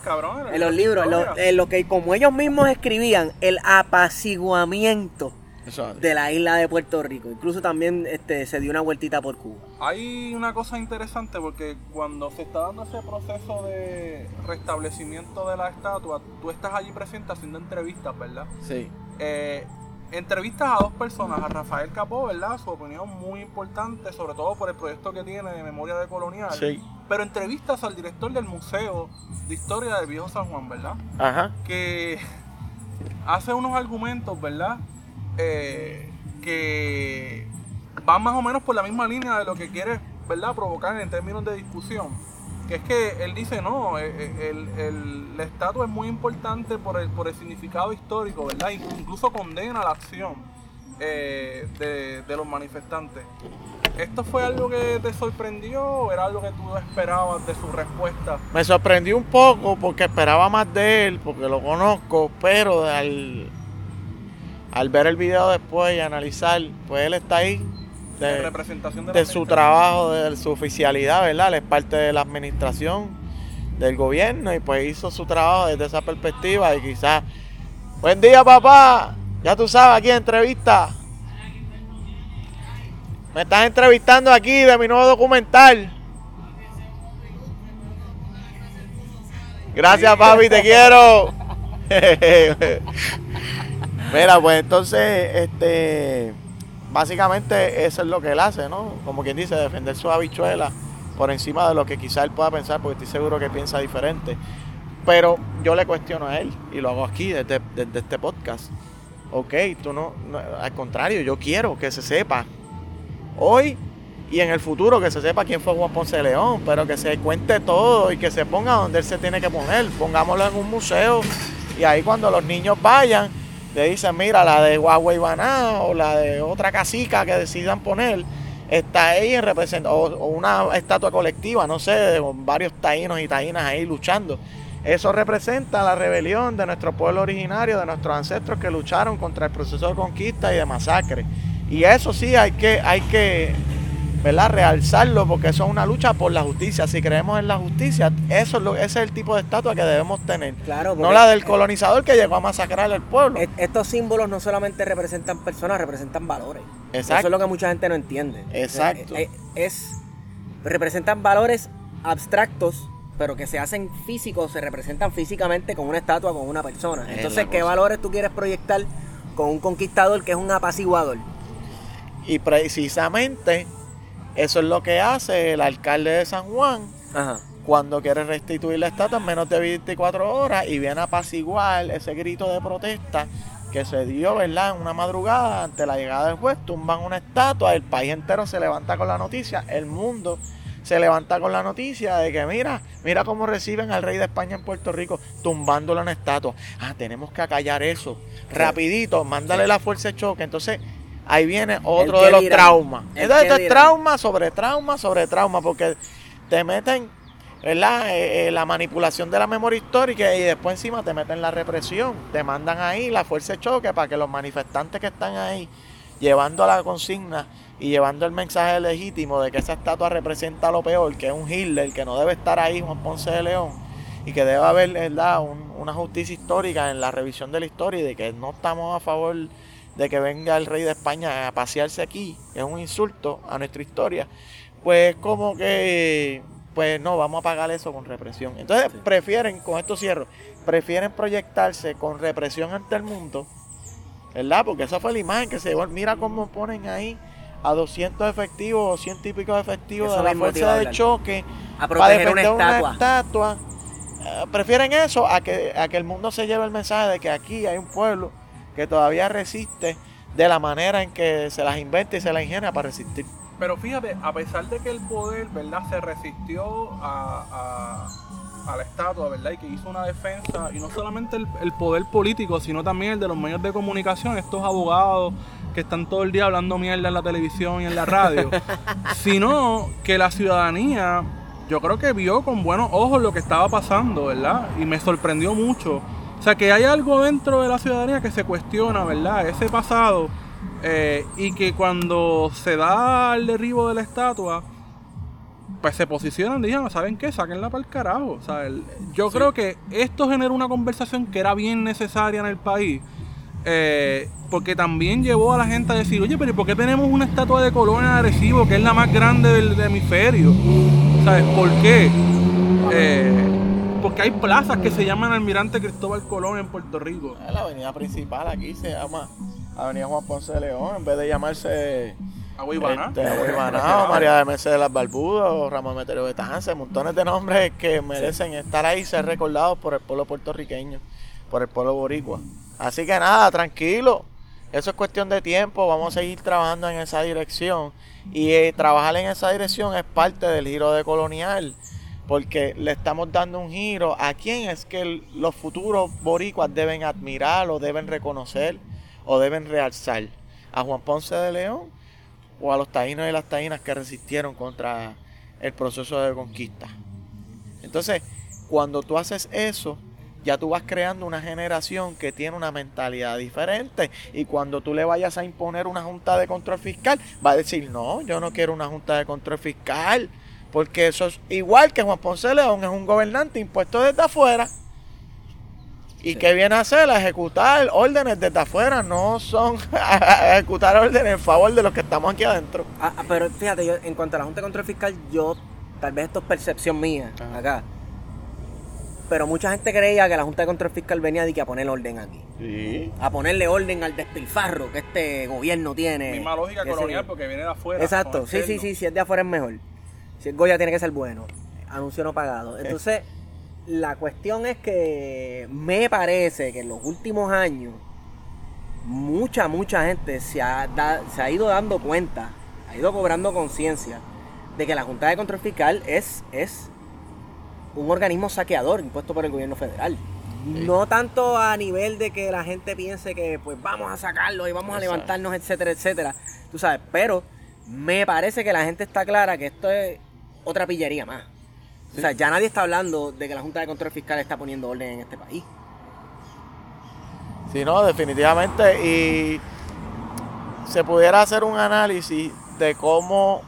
en los libros, en lo que como ellos mismos escribían, el apaciguamiento de la isla de Puerto Rico. Incluso también este, se dio una vueltita por Cuba. Hay una cosa interesante porque cuando se está dando ese proceso de restablecimiento de la estatua, tú estás allí presente haciendo entrevistas, ¿verdad? Sí. Eh, entrevistas a dos personas, a Rafael Capó, ¿verdad? Su opinión muy importante, sobre todo por el proyecto que tiene de memoria de colonial. Sí. Pero entrevistas al director del Museo de Historia del Viejo San Juan, ¿verdad? Ajá. Que hace unos argumentos, ¿verdad? Eh, que van más o menos por la misma línea de lo que quiere ¿verdad? provocar en términos de discusión. Que es que él dice, no, eh, eh, el, el, la estatua es muy importante por el, por el significado histórico, ¿verdad? Incluso condena la acción de, de, los manifestantes. ¿Esto fue algo que te sorprendió o era algo que tú esperabas de su respuesta? Me sorprendió un poco porque esperaba más de él, porque lo conozco, pero al, al ver el video después y analizar, pues él está ahí de, representación de, su trabajo, de su oficialidad, ¿verdad? Él es parte de la administración del gobierno y pues hizo su trabajo desde esa perspectiva y quizás, buen día papá, ya tú sabes, aquí en entrevista. Me estás entrevistando aquí de mi nuevo documental. Gracias, papi, te quiero. Mira, pues entonces, este, básicamente eso es lo que él hace, ¿no? Como quien dice, defender su habichuela por encima de lo que quizá él pueda pensar, porque estoy seguro que piensa diferente. Pero yo le cuestiono a él y lo hago aquí desde, este podcast. Ok, tú no, al contrario, yo quiero que se sepa hoy y en el futuro que se sepa quién fue Juan Ponce de León, pero que se cuente todo y que se ponga donde él se tiene que poner. Pongámoslo en un museo y ahí cuando los niños vayan le dicen, mira, la de Huawei Baná o la de otra casica que decidan poner, está ahí en representación, o, una estatua colectiva, no sé, con varios taínos y taínas ahí luchando. Eso representa la rebelión de nuestro pueblo originario, de nuestros ancestros que lucharon contra el proceso de conquista y de masacre. Y eso sí hay que, hay que ¿verdad? realzarlo porque eso es una lucha por la justicia. Si creemos en la justicia, eso es lo, ese es el tipo de estatua que debemos tener. Claro, no la del colonizador que llegó a masacrar al pueblo. Estos símbolos no solamente representan personas, representan valores. Exacto. Eso es lo que mucha gente no entiende. Exacto. Es, es representan valores abstractos pero que se hacen físicos, se representan físicamente con una estatua, con una persona. Entonces, ¿qué valores tú quieres proyectar con un conquistador que es un apaciguador? Y precisamente eso es lo que hace el alcalde de San Juan cuando quiere restituir la estatua en menos de 24 horas y viene a apaciguar ese grito de protesta que se dio, ¿verdad? En una madrugada ante la llegada del juez, tumban una estatua, el país entero se levanta con la noticia, el mundo se levanta con la noticia de que mira, mira cómo reciben al rey de España en Puerto Rico, tumbándole una estatua. Ah, tenemos que acallar eso. Rapidito, mándale la fuerza de choque. Entonces, ahí viene otro de los traumas. Entonces, es trauma sobre trauma sobre trauma, porque te meten ¿verdad? Eh, eh, la manipulación de la memoria histórica y después encima te meten la represión. Te mandan ahí la fuerza de choque para que los manifestantes que están ahí llevando a la consigna y llevando el mensaje legítimo de que esa estatua representa lo peor, que es un Hitler, que no debe estar ahí Juan Ponce de León y que debe haber ¿verdad? una justicia histórica en la revisión de la historia y de que no estamos a favor de que venga el rey de España a pasearse aquí, es un insulto a nuestra historia, pues como que, pues no, vamos a pagar eso con represión. Entonces prefieren, con esto cierro, prefieren proyectarse con represión ante el mundo, ¿verdad? Porque esa fue la imagen que se llevó, mira cómo ponen ahí a 200 efectivos, 100 y pico efectivos de la fuerza de choque para defender una estatua. Eh, prefieren eso a que, a que el mundo se lleve el mensaje de que aquí hay un pueblo que todavía resiste de la manera en que se las inventa y se las ingenia para resistir. Pero fíjate, a pesar de que el poder, ¿verdad?, se resistió a, a, la estatua, ¿verdad?, y que hizo una defensa, y no solamente el, el, poder político, sino también el de los medios de comunicación, estos abogados que están todo el día hablando mierda en la televisión y en la radio, sino que la ciudadanía, yo creo que vio con buenos ojos lo que estaba pasando, ¿verdad? Y me sorprendió mucho. O sea, que hay algo dentro de la ciudadanía que se cuestiona, ¿verdad? Ese pasado. Eh, y que cuando se da el derribo de la estatua, pues se posicionan y ¿saben qué? Sáquenla para el carajo. O sea, yo creo que esto generó una conversación que era bien necesaria en el país eh, porque también llevó a la gente a decir, oye, pero ¿por qué tenemos una estatua de Colón en Arecibo, que es la más grande del, hemisferio? ¿Sabes por qué? Eh, porque hay plazas que se llaman Almirante Cristóbal Colón en Puerto Rico. La avenida principal aquí se llama Avenida Juan Ponce de León, en vez de llamarse... Aguibaná. Este, María de Mercedes de las Barbudas, o Ramón Meterio de montones de nombres que merecen estar ahí y ser recordados por el pueblo puertorriqueño, por el pueblo boricua. Así que nada, tranquilo. Eso es cuestión de tiempo. Vamos a seguir trabajando en esa dirección. Y eh, trabajar en esa dirección es parte del giro de colonial. Porque le estamos dando un giro a quién es que los futuros boricuas deben admirar o deben reconocer o deben realzar. A Juan Ponce de León o a los taínos y las taínas que resistieron contra el proceso de conquista. Entonces, cuando tú haces eso, ya tú vas creando una generación que tiene una mentalidad diferente y cuando tú le vayas a imponer una junta de control fiscal, va a decir, no, yo no quiero una junta de control fiscal, porque eso es igual que Juan Ponce León, es un gobernante impuesto desde afuera. ¿Y qué viene a hacer? A ejecutar órdenes desde afuera, no son a ejecutar órdenes en favor de los que estamos aquí adentro. Ah, ah, pero fíjate, yo, en cuanto a la Junta de Control Fiscal, yo, tal vez esto es percepción mía acá pero mucha gente creía que la Junta de Control Fiscal venía de que a poner orden aquí. Sí. A ponerle orden al despilfarro que este gobierno tiene. Misma lógica colonial porque viene de afuera. Exacto, sí, sí, sí, si es de afuera es mejor. Si es Goya tiene que ser bueno. Anuncio no pagado. Entonces, la cuestión es que me parece que en los últimos años mucha, mucha gente se ha, se ha ido dando cuenta, ha ido cobrando conciencia de que la Junta de Control Fiscal es, es un organismo saqueador impuesto por el gobierno federal. No tanto a nivel de que la gente piense que pues vamos a sacarlo y vamos a levantarnos, etcétera, etcétera. Tú sabes, pero me parece que la gente está clara que esto es otra pillería más. O sea, ya nadie está hablando de que la Junta de Control Fiscal está poniendo orden en este país. Sí, no, definitivamente. Y se pudiera hacer un análisis de cómo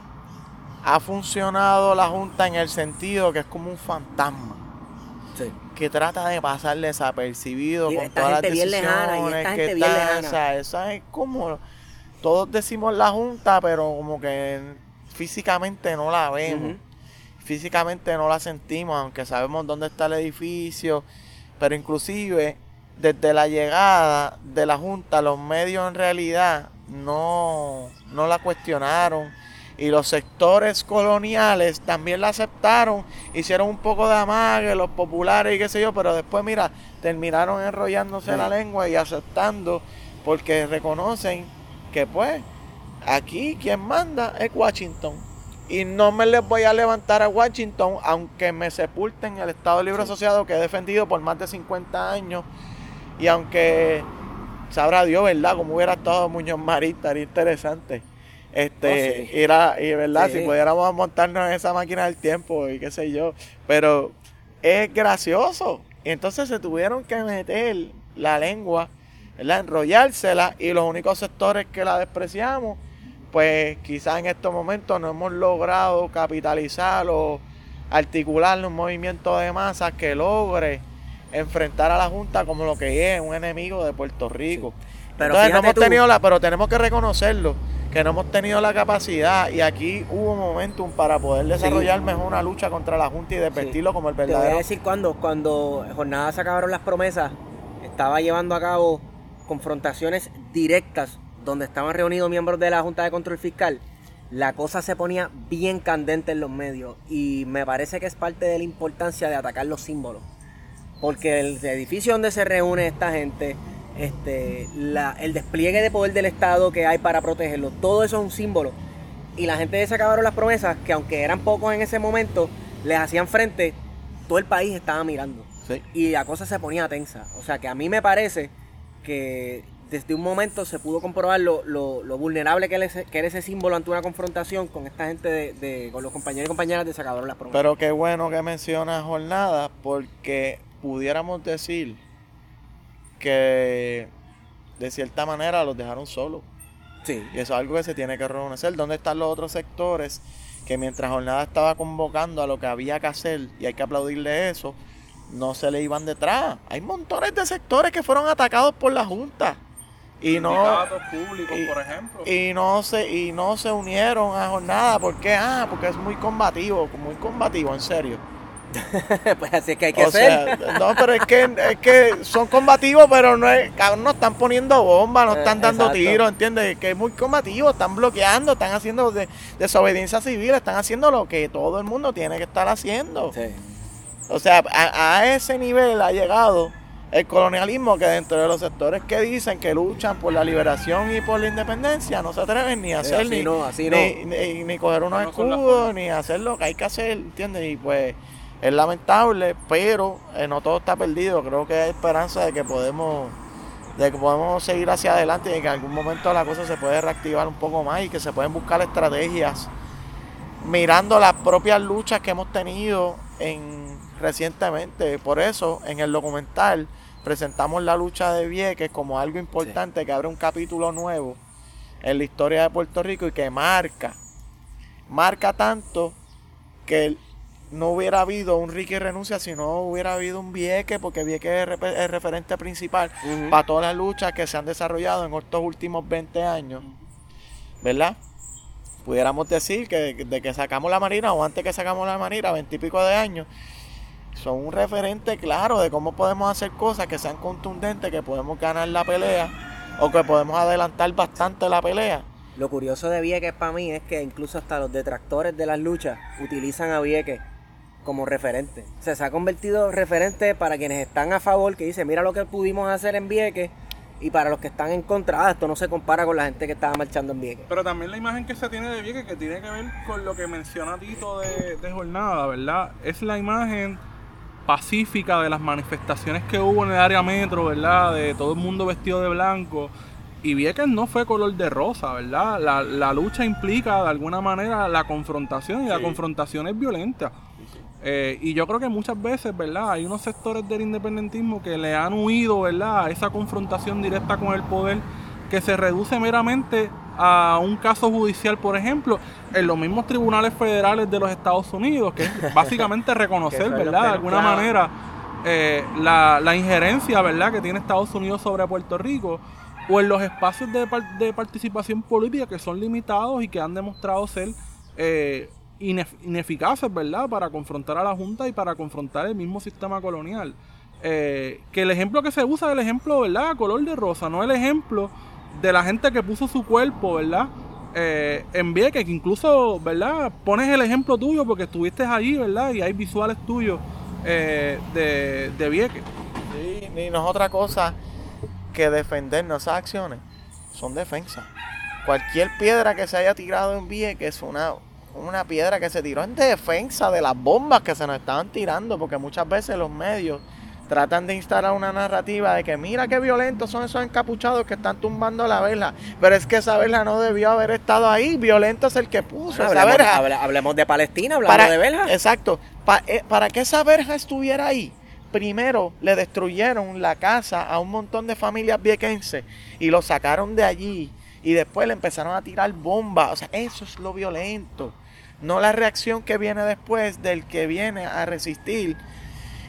ha funcionado la Junta en el sentido que es como un fantasma. Que trata de pasar desapercibido con todas las decisiones que está, o sea, esa es como todos decimos la Junta, pero como que físicamente no la vemos. Físicamente no la sentimos, aunque sabemos dónde está el edificio, pero inclusive desde la llegada de la Junta, los medios en realidad no, no la cuestionaron y los sectores coloniales también la aceptaron, hicieron un poco de amague, los populares y qué sé yo, pero después, mira, terminaron enrollándose la lengua y aceptando porque reconocen que pues aquí quien manda es Washington. Y no me les voy a levantar a Washington, aunque me sepulten el Estado Libre Asociado que he defendido por más de 50 años. Y aunque sabrá Dios, ¿verdad? Como hubiera estado Muñoz Marín, estaría interesante. Este, oh, y verdad, si pudiéramos montarnos en esa máquina del tiempo y qué sé yo. Pero es gracioso. Y entonces se tuvieron que meter la lengua, ¿verdad? Enrollársela y los únicos sectores que la despreciamos, pues quizás en estos momentos no hemos logrado capitalizar o articular un movimiento de masas que logre enfrentar a la Junta como lo que es un enemigo de Puerto Rico. Pero Entonces no hemos tenido la, pero tenemos que reconocerlo que no hemos tenido la capacidad y aquí hubo un momentum para poder desarrollar mejor una lucha contra la Junta y desvestirlo como el verdadero. Te voy a decir cuando, cuando Jornada se acabaron las promesas, estaba llevando a cabo confrontaciones directas donde estaban reunidos miembros de la Junta de Control Fiscal, la cosa se ponía bien candente en los medios y me parece que es parte de la importancia de atacar los símbolos. Porque el edificio donde se reúne esta gente, este, el despliegue de poder del Estado que hay para protegerlo, todo eso es un símbolo. Y la gente se acabaron las promesas que aunque eran pocos en ese momento, les hacían frente, todo el país estaba mirando. Y la cosa se ponía tensa. O sea que a mí me parece que desde un momento se pudo comprobar lo, vulnerable que, era ese símbolo ante una confrontación con esta gente, de, con los compañeros y compañeras de Sacador las Promesas. Pero qué bueno que mencionas jornada, porque pudiéramos decir que de cierta manera los dejaron solos. Sí. Y eso es algo que se tiene que reconocer. ¿Dónde están los otros sectores que mientras Jornada estaba convocando a lo que había que hacer, y hay que aplaudirle eso, no se le iban detrás? Hay montones de sectores que fueron atacados por la Junta. Y no, públicos, por ejemplo. Y no se y no se unieron a jornada porque ah porque es muy combativo muy combativo en serio pues así es que hay que hacer. no, pero es que, es que son combativos, pero no, es, no están poniendo bombas, no están dando tiros, ¿entiendes? Que es muy combativo, están bloqueando, están haciendo desobediencia civil, están haciendo lo que todo el mundo tiene que estar haciendo. O sea, a, ese nivel ha llegado el colonialismo que dentro de los sectores que dicen que luchan por la liberación y por la independencia no se atreven ni a hacer ni, ni, ni, coger unos escudos ni hacer lo que hay que hacer, ¿entiendes? Y pues es lamentable, pero eh, no todo está perdido. Creo que hay esperanza de que podemos de que podemos seguir hacia adelante y que en algún momento la cosa se puede reactivar un poco más y que se pueden buscar estrategias mirando las propias luchas que hemos tenido en recientemente. Por eso en el documental presentamos la lucha de Vieques como algo importante que abre un capítulo nuevo en la historia de Puerto Rico y que marca marca tanto que no hubiera habido un Ricky renuncia si no hubiera habido un Vieque, porque Vieque es el referente principal para todas las luchas que se han desarrollado en estos últimos 20 años, ¿verdad? Pudiéramos decir que de que sacamos la Marina o antes que sacamos la Marina, 20 y pico de años, son un referente claro de cómo podemos hacer cosas que sean contundentes, que podemos ganar la pelea o que podemos adelantar bastante la pelea. Lo curioso de Vieques para mí es que incluso hasta los detractores de las luchas utilizan a Vieques como referente. O sea, se ha convertido referente para quienes están a favor, que dice, mira lo que pudimos hacer en Vieques, y para los que están en contra, ah, esto no se compara con la gente que estaba marchando en Vieques. Pero también la imagen que se tiene de Vieques, que tiene que ver con lo que menciona Tito de, de jornada, ¿verdad? Es la imagen pacífica de las manifestaciones que hubo en el área metro, ¿verdad? De todo el mundo vestido de blanco. Y Vieques no fue color de rosa, ¿verdad? La, la lucha implica de alguna manera la confrontación y la confrontación es violenta. Eh, y yo creo que muchas veces, ¿verdad? Hay unos sectores del independentismo que le han huido, ¿verdad? A esa confrontación directa con el poder que se reduce meramente a un caso judicial, por ejemplo, en los mismos tribunales federales de los Estados Unidos, que es básicamente reconocer, ¿verdad? De alguna manera eh, la, la, injerencia, ¿verdad? Que tiene Estados Unidos sobre Puerto Rico, o en los espacios de, de participación política que son limitados y que han demostrado ser eh, ineficaces, ¿verdad? Para confrontar a la Junta y para confrontar el mismo sistema colonial. Eh, que el ejemplo que se usa es el ejemplo, ¿verdad? Color de rosa, no el ejemplo de la gente que puso su cuerpo, ¿verdad? Eh, en Vieques, que incluso, ¿verdad? Pones el ejemplo tuyo porque estuviste allí, ¿verdad? Y hay visuales tuyos eh, de, de Vieques. Sí, ni no es otra cosa que defender nuestras acciones. Son defensa. Cualquier piedra que se haya tirado en Vieques es una, una piedra que se tiró en defensa de las bombas que se nos estaban tirando, porque muchas veces los medios tratan de instalar una narrativa de que mira qué violentos son esos encapuchados que están tumbando la vela. Pero es que esa vela no debió haber estado ahí. Violento es el que puso esa verja. hablemos de Palestina, hablamos de verja. Exacto. Eh, para que esa verja estuviera ahí, primero le destruyeron la casa a un montón de familias viequenses y lo sacaron de allí. Y después le empezaron a tirar bombas. O sea, eso es lo violento. No la reacción que viene después del que viene a resistir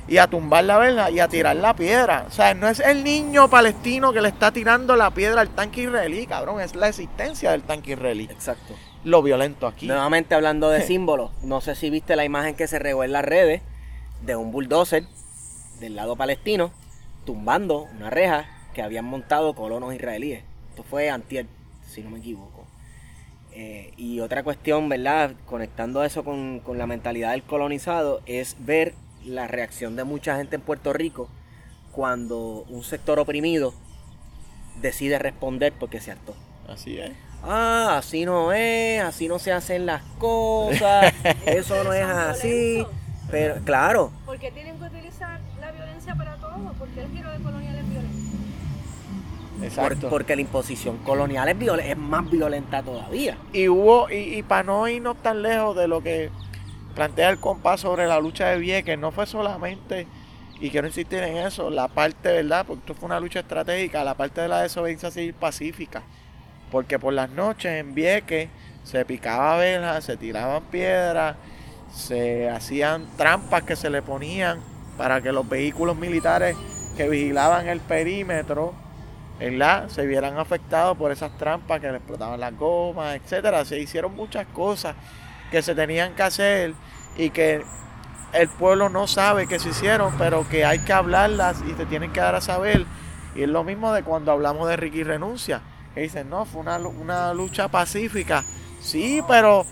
y a tumbar la verja y a tirar la piedra. O sea, no es el niño palestino que le está tirando la piedra al tanque israelí, cabrón, es la existencia del tanque israelí. Exacto. Lo violento aquí. Nuevamente hablando de símbolos, no sé si viste la imagen que se regó en las redes de un bulldozer del lado palestino tumbando una reja que habían montado colonos israelíes. Esto fue antier, si no me equivoco. Eh, y otra cuestión, ¿verdad? Conectando eso con, con la mentalidad del colonizado, es ver la reacción de mucha gente en Puerto Rico cuando un sector oprimido decide responder porque se hartó. Así es. Ah, así no es, así no se hacen las cosas, eso no es así. Pero, claro. ¿Por qué tienen que utilizar la violencia para todo? Porque el giro de colonial es violento. Exacto. porque la imposición colonial es, es, más violenta todavía. Y hubo, y, y para no irnos tan lejos de lo que plantea el compás sobre la lucha de Vieques, no fue solamente, y quiero insistir en eso, la parte, ¿verdad? Porque esto fue una lucha estratégica, la parte de la desobediencia civil pacífica. Porque por las noches en Vieques se picaba velas, se tiraban piedras, se hacían trampas que se le ponían para que los vehículos militares que vigilaban el perímetro, ¿verdad? Se vieran afectados por esas trampas que le explotaban las gomas, etcétera. Se hicieron muchas cosas que se tenían que hacer y que el pueblo no sabe que se hicieron, pero que hay que hablarlas y te tienen que dar a saber. Y es lo mismo de cuando hablamos de Ricky Renuncia, que dicen, no, fue una, una lucha pacífica. Sí, pero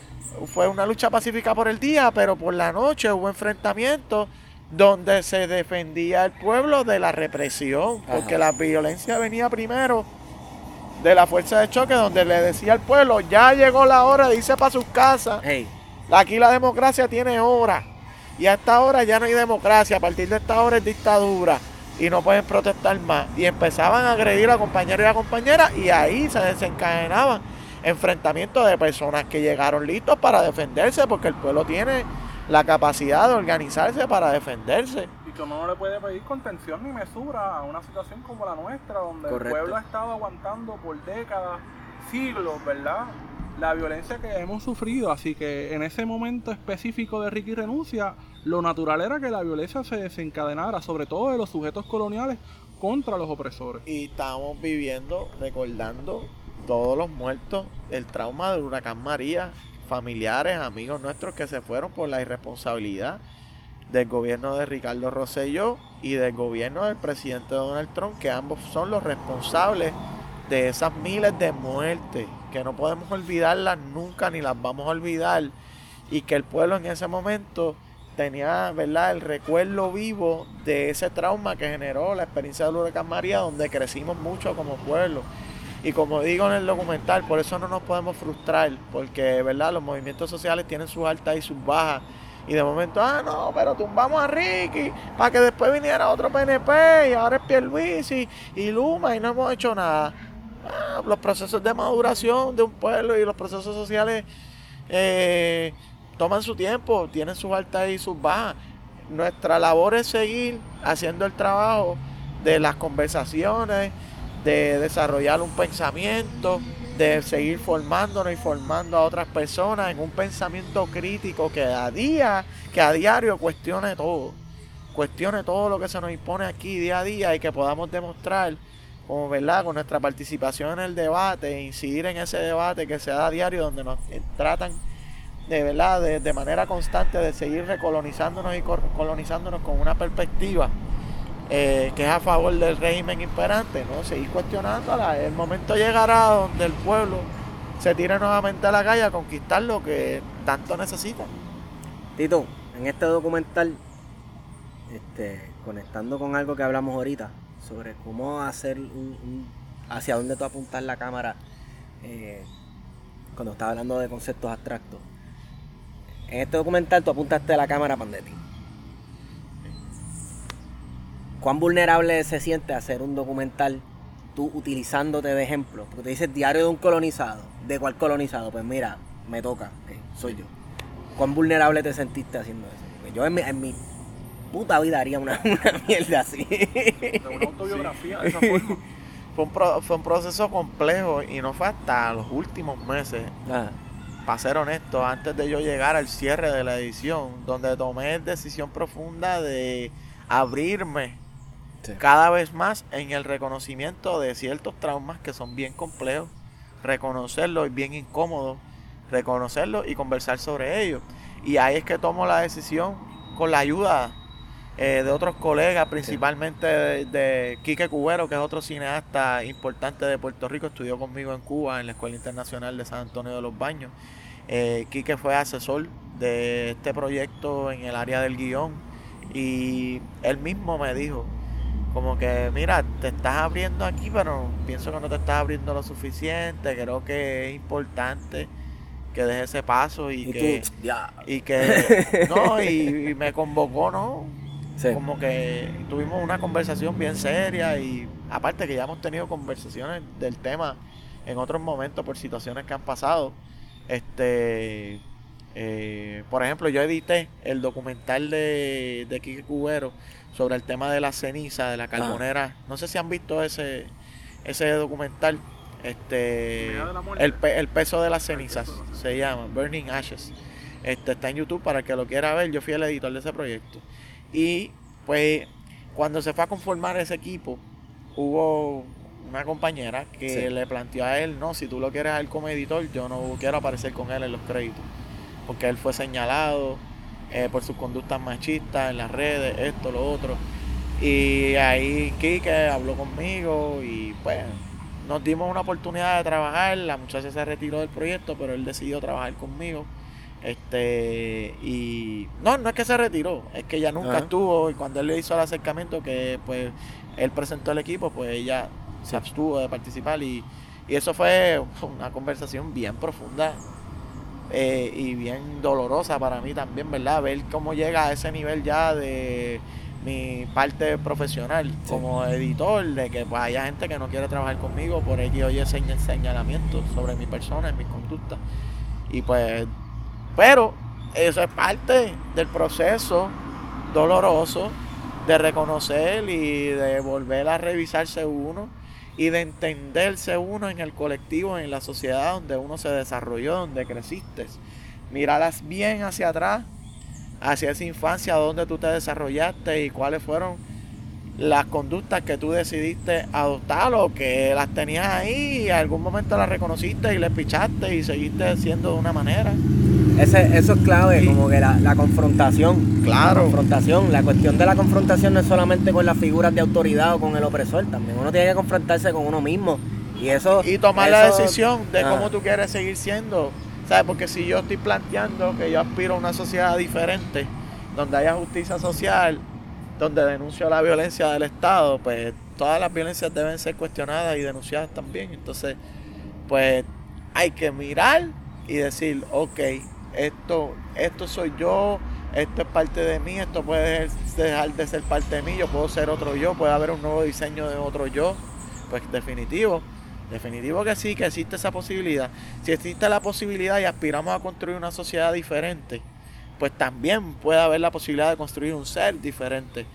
fue una lucha pacífica por el día, pero por la noche hubo enfrentamientos donde se defendía el pueblo de la represión, porque la violencia venía primero de la fuerza de choque, donde le decía al pueblo, ya llegó la hora de irse para sus casas. Aquí la democracia tiene hora. Y a esta hora ya no hay democracia. A partir de esta hora es dictadura. Y no pueden protestar más. Y empezaban a agredir a compañeros y a compañeras. Y ahí se desencadenaban enfrentamientos de personas que llegaron listos para defenderse. Porque el pueblo tiene la capacidad de organizarse para defenderse. Uno no le puede pedir contención ni mesura a una situación como la nuestra. Donde el pueblo ha estado aguantando por décadas, siglos, ¿verdad? la violencia que hemos sufrido. Así que en ese momento específico de Ricky Renuncia, lo natural era que la violencia se desencadenara, sobre todo de los sujetos coloniales, contra los opresores. Y estamos viviendo, recordando todos los muertos, el trauma del huracán María, familiares, amigos nuestros que se fueron por la irresponsabilidad del gobierno de Ricardo Rosselló y del gobierno del presidente Donald Trump, que ambos son los responsables de esas miles de muertes que no podemos olvidarlas nunca ni las vamos a olvidar y que el pueblo en ese momento tenía verdad el recuerdo vivo de ese trauma que generó la experiencia del huracán María donde crecimos mucho como pueblo. Y como digo en el documental por eso no nos podemos frustrar porque verdad los movimientos sociales tienen sus altas y sus bajas Y de momento, ah, no, pero tumbamos a Ricky para que después viniera otro PNP y ahora es Pierluisi y Luma y no hemos hecho nada. Ah, los procesos de maduración de un pueblo y los procesos sociales eh, toman su tiempo, tienen sus altas y sus bajas. Nuestra labor es seguir haciendo el trabajo de las conversaciones, de desarrollar un pensamiento, de seguir formándonos y formando a otras personas en un pensamiento crítico que a día, que a diario cuestione todo, cuestione todo lo que se nos impone aquí día a día y que podamos demostrar como verdad con nuestra participación en el debate, incidir en ese debate que se da a diario donde nos tratan de verdad de, de manera constante de seguir recolonizándonos y colonizándonos con una perspectiva eh, que es a favor del régimen imperante, ¿no? Seguir cuestionándola. El momento llegará donde el pueblo se tire nuevamente a la calle a conquistar lo que tanto necesita. Tito, en este documental, este, conectando con algo que hablamos ahorita, sobre cómo hacer un, hacia dónde tú apuntas la cámara eh, cuando estás hablando de conceptos abstractos. En este documental tú apuntaste la cámara para ti cuán vulnerable se siente hacer un documental tú utilizándote de ejemplo. Porque te dices diario de un colonizado. ¿De cuál colonizado? Pues mira, me toca, soy yo. ¿Cuán vulnerable te sentiste haciendo eso? yo en mi, puta vida haría una, mierda así. una autobiografía de esa forma. Fue un, proceso complejo y no fue hasta los últimos meses, ah. para ser honesto, antes de yo llegar al cierre de la edición, donde tomé decisión profunda de abrirme cada vez más en el reconocimiento de ciertos traumas que son bien complejos, reconocerlos y bien incómodos, reconocerlos y conversar sobre ellos. Y ahí es que tomo la decisión con la ayuda eh, de otros colegas, principalmente de, Quique Cubero, que es otro cineasta importante de Puerto Rico, estudió conmigo en Cuba, en la Escuela Internacional de San Antonio de los Baños. Eh, Quique fue asesor de este proyecto en el área del guion y él mismo me dijo, como que, mira, te estás abriendo aquí, pero pienso que no te estás abriendo lo suficiente. Creo que es importante que dejes ese paso y, que. Y que. no, y, me convocó, ¿no? Como que tuvimos una conversación bien seria y aparte que ya hemos tenido conversaciones del tema en otros momentos por situaciones que han pasado. Este. Eh, por ejemplo, yo edité el documental de, de Quique Cubero sobre el tema de la ceniza, de la carbonera. No sé si han visto ese, ese documental. Este, el, el peso de las cenizas se llama Burning Ashes. Este, está en YouTube para el que lo quiera ver. Yo fui el editor de ese proyecto. Y pues cuando se fue a conformar ese equipo, hubo una compañera que le planteó a él, no, si tú lo quieres a él como editor, yo no quiero aparecer con él en los créditos. Porque él fue señalado, eh, por sus conductas machistas en las redes, esto, lo otro. Y ahí Kike habló conmigo y pues nos dimos una oportunidad de trabajar. La muchacha se retiró del proyecto, pero él decidió trabajar conmigo. Este, y no, no es que se retiró, es que ella nunca estuvo. Y cuando él le hizo el acercamiento, que pues él presentó el equipo, pues ella se abstuvo de participar. Y, y eso fue una conversación bien profunda eh, y bien dolorosa para mí también, ¿verdad? Ver cómo llega a ese nivel ya de mi parte profesional como editor, de que pues haya gente que no quiere trabajar conmigo por X o Y señalamientos sobre mi persona, en mi conducta. Y pues, pero eso es parte del proceso doloroso de reconocer y de volver a revisarse uno y de entenderse uno en el colectivo, en la sociedad donde uno se desarrolló, donde creciste. Miralas bien hacia atrás, hacia esa infancia donde tú te desarrollaste y cuáles fueron las conductas que tú decidiste adoptar o que las tenías ahí y en algún momento las reconociste y le pichaste y seguiste siendo de una manera. Ese, eso es clave, como que la, confrontación. Claro. La confrontación. La cuestión de la confrontación no es solamente con las figuras de autoridad o con el opresor, también uno tiene que confrontarse con uno mismo. Y eso. Y tomar la decisión de ah. cómo tú quieres seguir siendo. ¿Sabes? Porque si yo estoy planteando que yo aspiro a una sociedad diferente, donde haya justicia social, donde denuncio la violencia del Estado, pues todas las violencias deben ser cuestionadas y denunciadas también. Entonces, pues hay que mirar y decir, ok, esto, esto soy yo, esto es parte de mí, esto puede dejar de ser parte de mí, yo puedo ser otro yo, puede haber un nuevo diseño de otro yo, pues definitivo, definitivo que sí, que existe esa posibilidad. Si existe la posibilidad y aspiramos a construir una sociedad diferente, pues también puede haber la posibilidad de construir un ser diferente.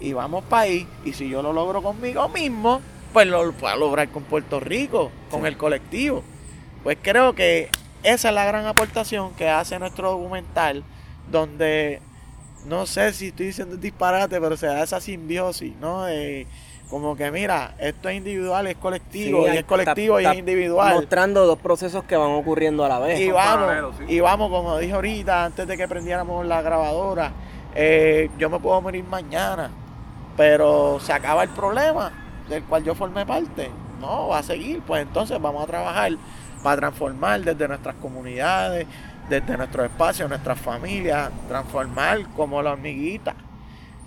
Y vamos para ahí, y si yo lo logro conmigo mismo, pues lo puedo lograr con Puerto Rico, con el colectivo. Pues creo que esa es la gran aportación que hace nuestro documental, donde no sé si estoy diciendo disparate, pero se da esa simbiosis, ¿no? como que mira, esto es individual, es colectivo, y es colectivo y es individual. Mostrando dos procesos que van ocurriendo a la vez. Y vamos, y vamos, como dije ahorita, antes de que prendiéramos la grabadora, eh, yo me puedo morir mañana, pero se acaba el problema del cual yo formé parte. No, va a seguir, pues entonces vamos a trabajar para transformar desde nuestras comunidades, desde nuestros espacios, nuestras familias, transformar como la hormiguita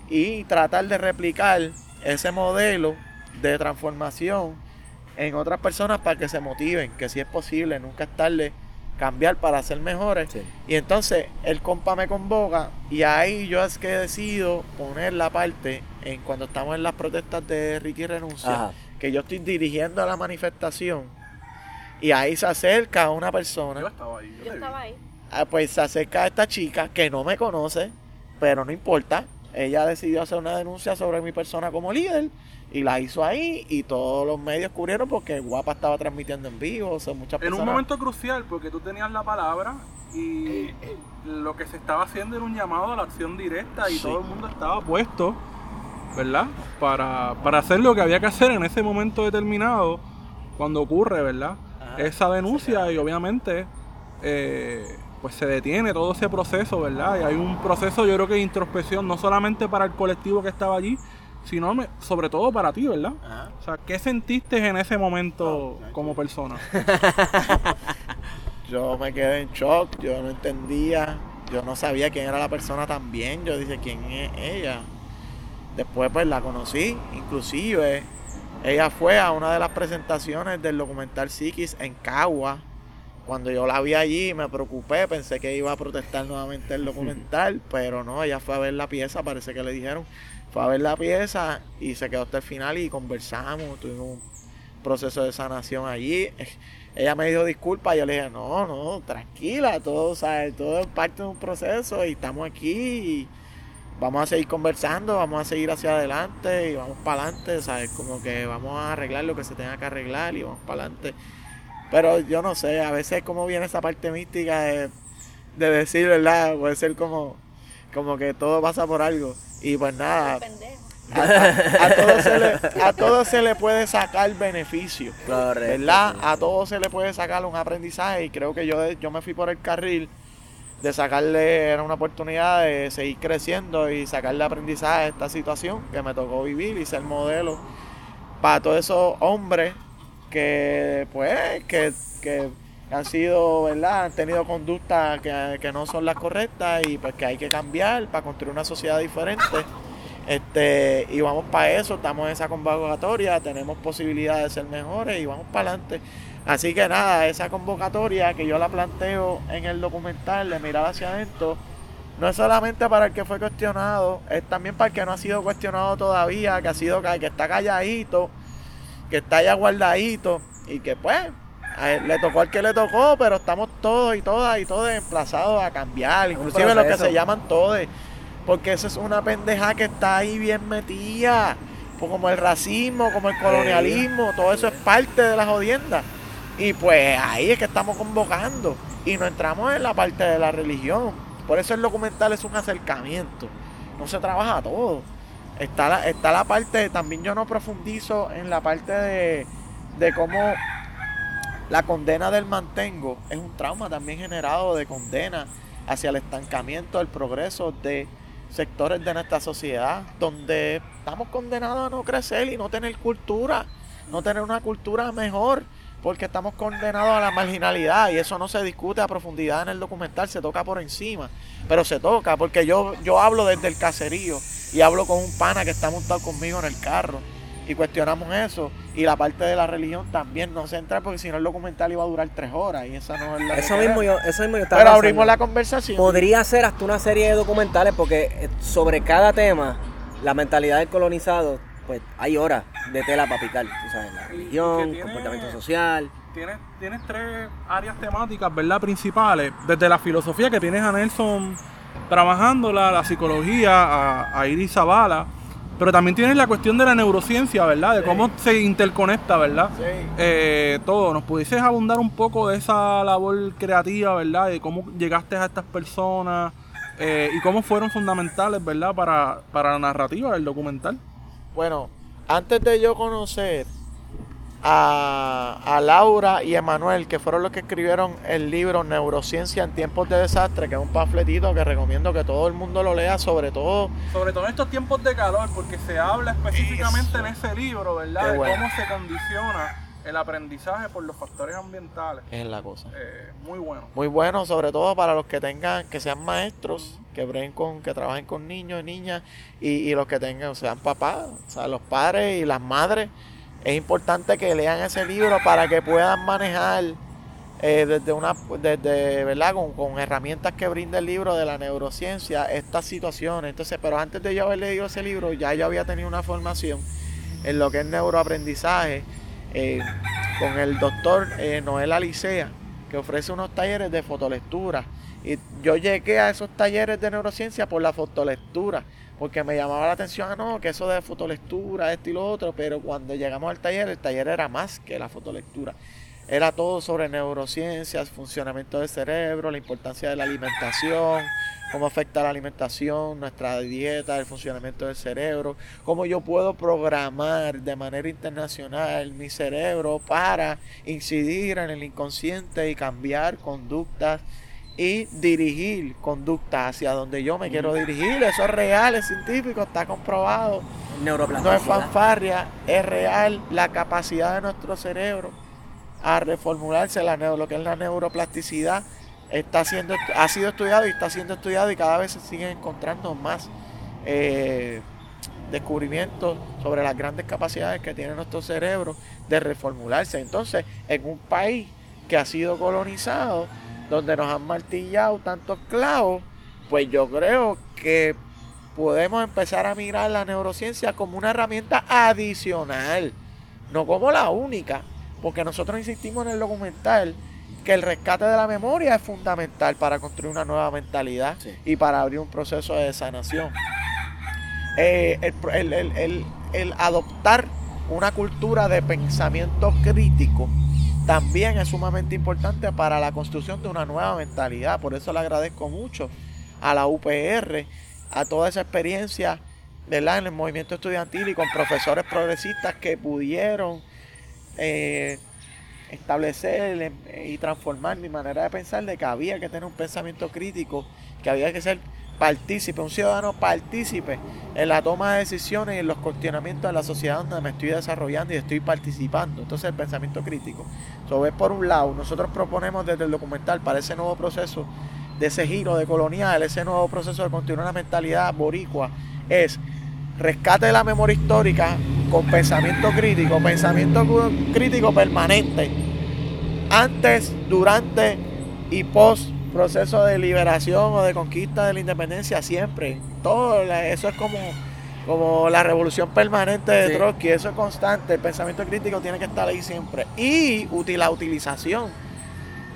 y tratar de replicar ese modelo de transformación en otras personas para que se motiven, que si es posible, nunca es tarde cambiar para ser mejores. Y entonces el compa me convoca y ahí yo es que decido poner la parte en cuando estamos en las protestas de Ricky Renuncia, que yo estoy dirigiendo la manifestación y ahí se acerca una persona. Yo estaba ahí. Yo, estaba ahí. Ah, pues se acerca a esta chica que no me conoce, pero no importa. Ella decidió hacer una denuncia sobre mi persona como líder y la hizo ahí y todos los medios cubrieron porque Guapa estaba transmitiendo en vivo. O sea, muchas en un momento crucial porque tú tenías la palabra y lo que se estaba haciendo era un llamado a la acción directa y todo el mundo estaba puesto, ¿verdad? Para, para hacer lo que había que hacer en ese momento determinado cuando ocurre, ¿verdad? Esa denuncia y obviamente eh, pues se detiene todo ese proceso, ¿verdad? Y hay un proceso yo creo que de introspección no solamente para el colectivo que estaba allí, sino sobre todo para ti, ¿verdad? O sea, ¿qué sentiste en ese momento como persona? yo me quedé en shock, yo no entendía, yo no sabía quién era la persona también, yo dije, ¿quién es ella? Después pues la conocí, inclusive ella fue a una de las presentaciones del documental Psiquis en Cagua. Cuando yo la vi allí me preocupé, pensé que iba a protestar nuevamente el documental, pero no, ella fue a ver la pieza, parece que le dijeron, fue a ver la pieza y se quedó hasta el final y conversamos, tuvimos un proceso de sanación allí. Ella me dijo disculpas, yo le dije, no, no, tranquila, todo, todo es parte de un proceso y estamos aquí y vamos a seguir conversando, vamos a seguir hacia adelante y vamos para adelante, ¿sabes? Como que vamos a arreglar lo que se tenga que arreglar y vamos para adelante. Pero yo no sé, a veces como viene esa parte mística de, decir, ¿verdad? Puede ser como, como que todo pasa por algo. Y pues nada. A, a, todo se le, a todo se le puede sacar beneficio. ¿Verdad? A todo se le puede sacar un aprendizaje. Y creo que yo, yo me fui por el carril de sacarle, era una oportunidad de seguir creciendo y sacarle aprendizaje a esta situación que me tocó vivir y ser modelo para todos esos hombres que, pues, que, que han sido, ¿verdad? Han tenido conductas que, que, no son las correctas y pues que hay que cambiar para construir una sociedad diferente. Este, y vamos para eso, estamos en esa convocatoria, tenemos posibilidad de ser mejores y vamos para adelante. Así que nada, esa convocatoria que yo la planteo en el documental de Mirar hacia adentro, no es solamente para el que fue cuestionado, es también para el que no ha sido cuestionado todavía, que ha sido que está calladito, que está ya guardadito y que pues le tocó al que le tocó, pero estamos todos y todas y todos emplazados a cambiar, inclusive los que se llaman todos, porque eso es una pendeja que está ahí bien metida, pues como el racismo, como el colonialismo, todo eso es parte de las jodiendas. Y pues ahí es que estamos convocando y no entramos en la parte de la religión. Por eso el documental es un acercamiento. No se trabaja todo. Está la, está la parte, también yo no profundizo en la parte de, de cómo la condena del mantengo es un trauma también generado de condena hacia el estancamiento del progreso de sectores de nuestra sociedad, donde estamos condenados a no crecer y no tener cultura, no tener una cultura mejor porque estamos condenados a la marginalidad y eso no se discute a profundidad en el documental, se toca por encima, pero se toca porque yo, yo hablo desde el caserío y hablo con un pana que está montado conmigo en el carro y cuestionamos eso. Y la parte de la religión también no se entra porque si no el documental iba a durar tres horas y esa no es la Eso mismo yo, eso mismo yo estaba Pero pensando. abrimos la conversación. Podría ser hasta una serie de documentales porque eh, sobre cada tema, la mentalidad del colonizado, pues hay horas de tela para picar. Tú sabes, la religión, tiene- comportamiento social. Tienes, tienes tres áreas temáticas, ¿verdad? Principales. Desde la filosofía que tienes a Nelson trabajándola, la psicología, a, a Iris Zavala. Pero también tienes la cuestión de la neurociencia, ¿verdad? De cómo se interconecta, ¿verdad? Sí. Eh, todo. ¿Nos pudieses abundar un poco de esa labor creativa, ¿verdad? De cómo llegaste a estas personas eh, y cómo fueron fundamentales, ¿verdad? Para, para la narrativa del documental. Bueno, antes de yo conocer a, a Laura y Emanuel, que fueron los que escribieron el libro Neurociencia en tiempos de desastre, que es un panfletito que recomiendo que todo el mundo lo lea, sobre todo Sobre todo en estos tiempos de calor, porque se habla específicamente en ese libro, ¿verdad? Qué de bueno. cómo se condiciona el aprendizaje por los factores ambientales. es la cosa. Eh, muy bueno. Muy bueno, sobre todo para los que tengan, que sean maestros, que con, que trabajen con niños y niñas, y, y los que tengan, sean papás, o sea, los padres y las madres. Es importante que lean ese libro para que puedan manejar eh, desde una, desde, ¿verdad? Con, con herramientas que brinda el libro de la neurociencia, estas situaciones. Entonces, pero antes de yo haber leído ese libro, ya yo había tenido una formación en lo que es neuroaprendizaje eh, con el doctor eh, Noel Alicea, que ofrece unos talleres de fotolectura. Y yo llegué a esos talleres de neurociencia por la fotolectura, porque me llamaba la atención, ah, no, que eso de fotolectura, esto y lo otro, pero cuando llegamos al taller, el taller era más que la fotolectura. Era todo sobre neurociencias, funcionamiento del cerebro, la importancia de la alimentación, cómo afecta la alimentación, nuestra dieta, el funcionamiento del cerebro, cómo yo puedo programar de manera internacional mi cerebro para incidir en el inconsciente y cambiar conductas y dirigir conductas hacia donde yo me quiero dirigir. Eso es real, es científico, está comprobado. No es fanfarria, es real la capacidad de nuestro cerebro a reformularse, la lo que es la neuroplasticidad, está siendo, ha sido estudiado y está siendo estudiado y cada vez se siguen encontrando más eh, descubrimientos sobre las grandes capacidades que tiene nuestro cerebro de reformularse. Entonces, en un país que ha sido colonizado, donde nos han martillado tantos clavos, pues yo creo que podemos empezar a mirar la neurociencia como una herramienta adicional, no como la única, porque nosotros insistimos en el documental que el rescate de la memoria es fundamental para construir una nueva mentalidad Sí. y para abrir un proceso de sanación. Eh, el- el- el- el adoptar una cultura de pensamiento crítico también es sumamente importante para la construcción de una nueva mentalidad. Por eso le agradezco mucho a la UPR, a toda esa experiencia ¿verdad? en el movimiento estudiantil y con profesores progresistas que pudieron eh, establecer eh, y transformar mi manera de pensar de que había que tener un pensamiento crítico, que había que ser partícipe, un ciudadano partícipe en la toma de decisiones y en los cuestionamientos de la sociedad donde me estoy desarrollando y estoy participando. Entonces el pensamiento crítico. So, es por un lado, nosotros proponemos desde el documental para ese nuevo proceso de ese giro de colonial, ese nuevo proceso de continuar una mentalidad boricua, es rescate de la memoria histórica con pensamiento crítico, pensamiento crítico permanente, antes, durante y post proceso de liberación o de conquista de la independencia, siempre. Todo eso es como, como la revolución permanente de Sí. Trotsky, eso es constante, el pensamiento crítico tiene que estar ahí siempre. Y la utilización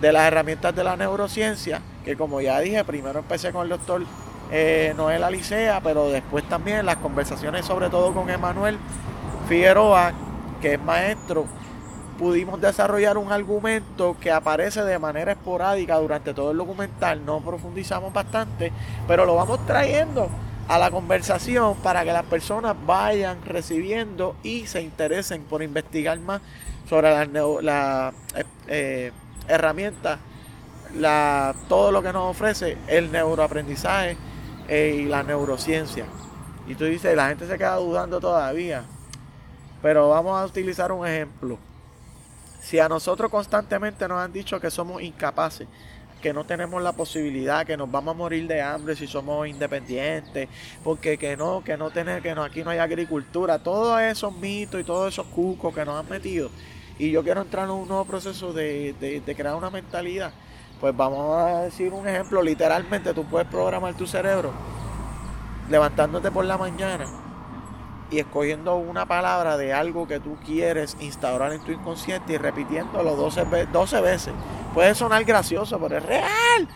de las herramientas de la neurociencia, que como ya dije, primero empecé con el doctor eh, Noel Alicea, pero después también las conversaciones sobre todo con Emanuel Figueroa, que es maestro, pudimos desarrollar un argumento que aparece de manera esporádica durante todo el documental, no profundizamos bastante, pero lo vamos trayendo a la conversación para que las personas vayan recibiendo y se interesen por investigar más sobre las la, eh, eh, herramientas, la, todo lo que nos ofrece el neuroaprendizaje eh, y la neurociencia. Y tú dices, la gente se queda dudando todavía. Pero vamos a utilizar un ejemplo. Si a nosotros constantemente nos han dicho que somos incapaces, que no tenemos la posibilidad, que nos vamos a morir de hambre si somos independientes, porque que no, que no tener, que no, aquí no hay agricultura, todos esos mitos y todos esos cucos que nos han metido. Y yo quiero entrar en un nuevo proceso de, de crear una mentalidad. Pues vamos a decir un ejemplo, literalmente tú puedes programar tu cerebro levantándote por la mañana y escogiendo una palabra de algo que tú quieres instaurar en tu inconsciente y repitiéndolo 12, ve- 12 veces. Puede sonar gracioso, pero es real.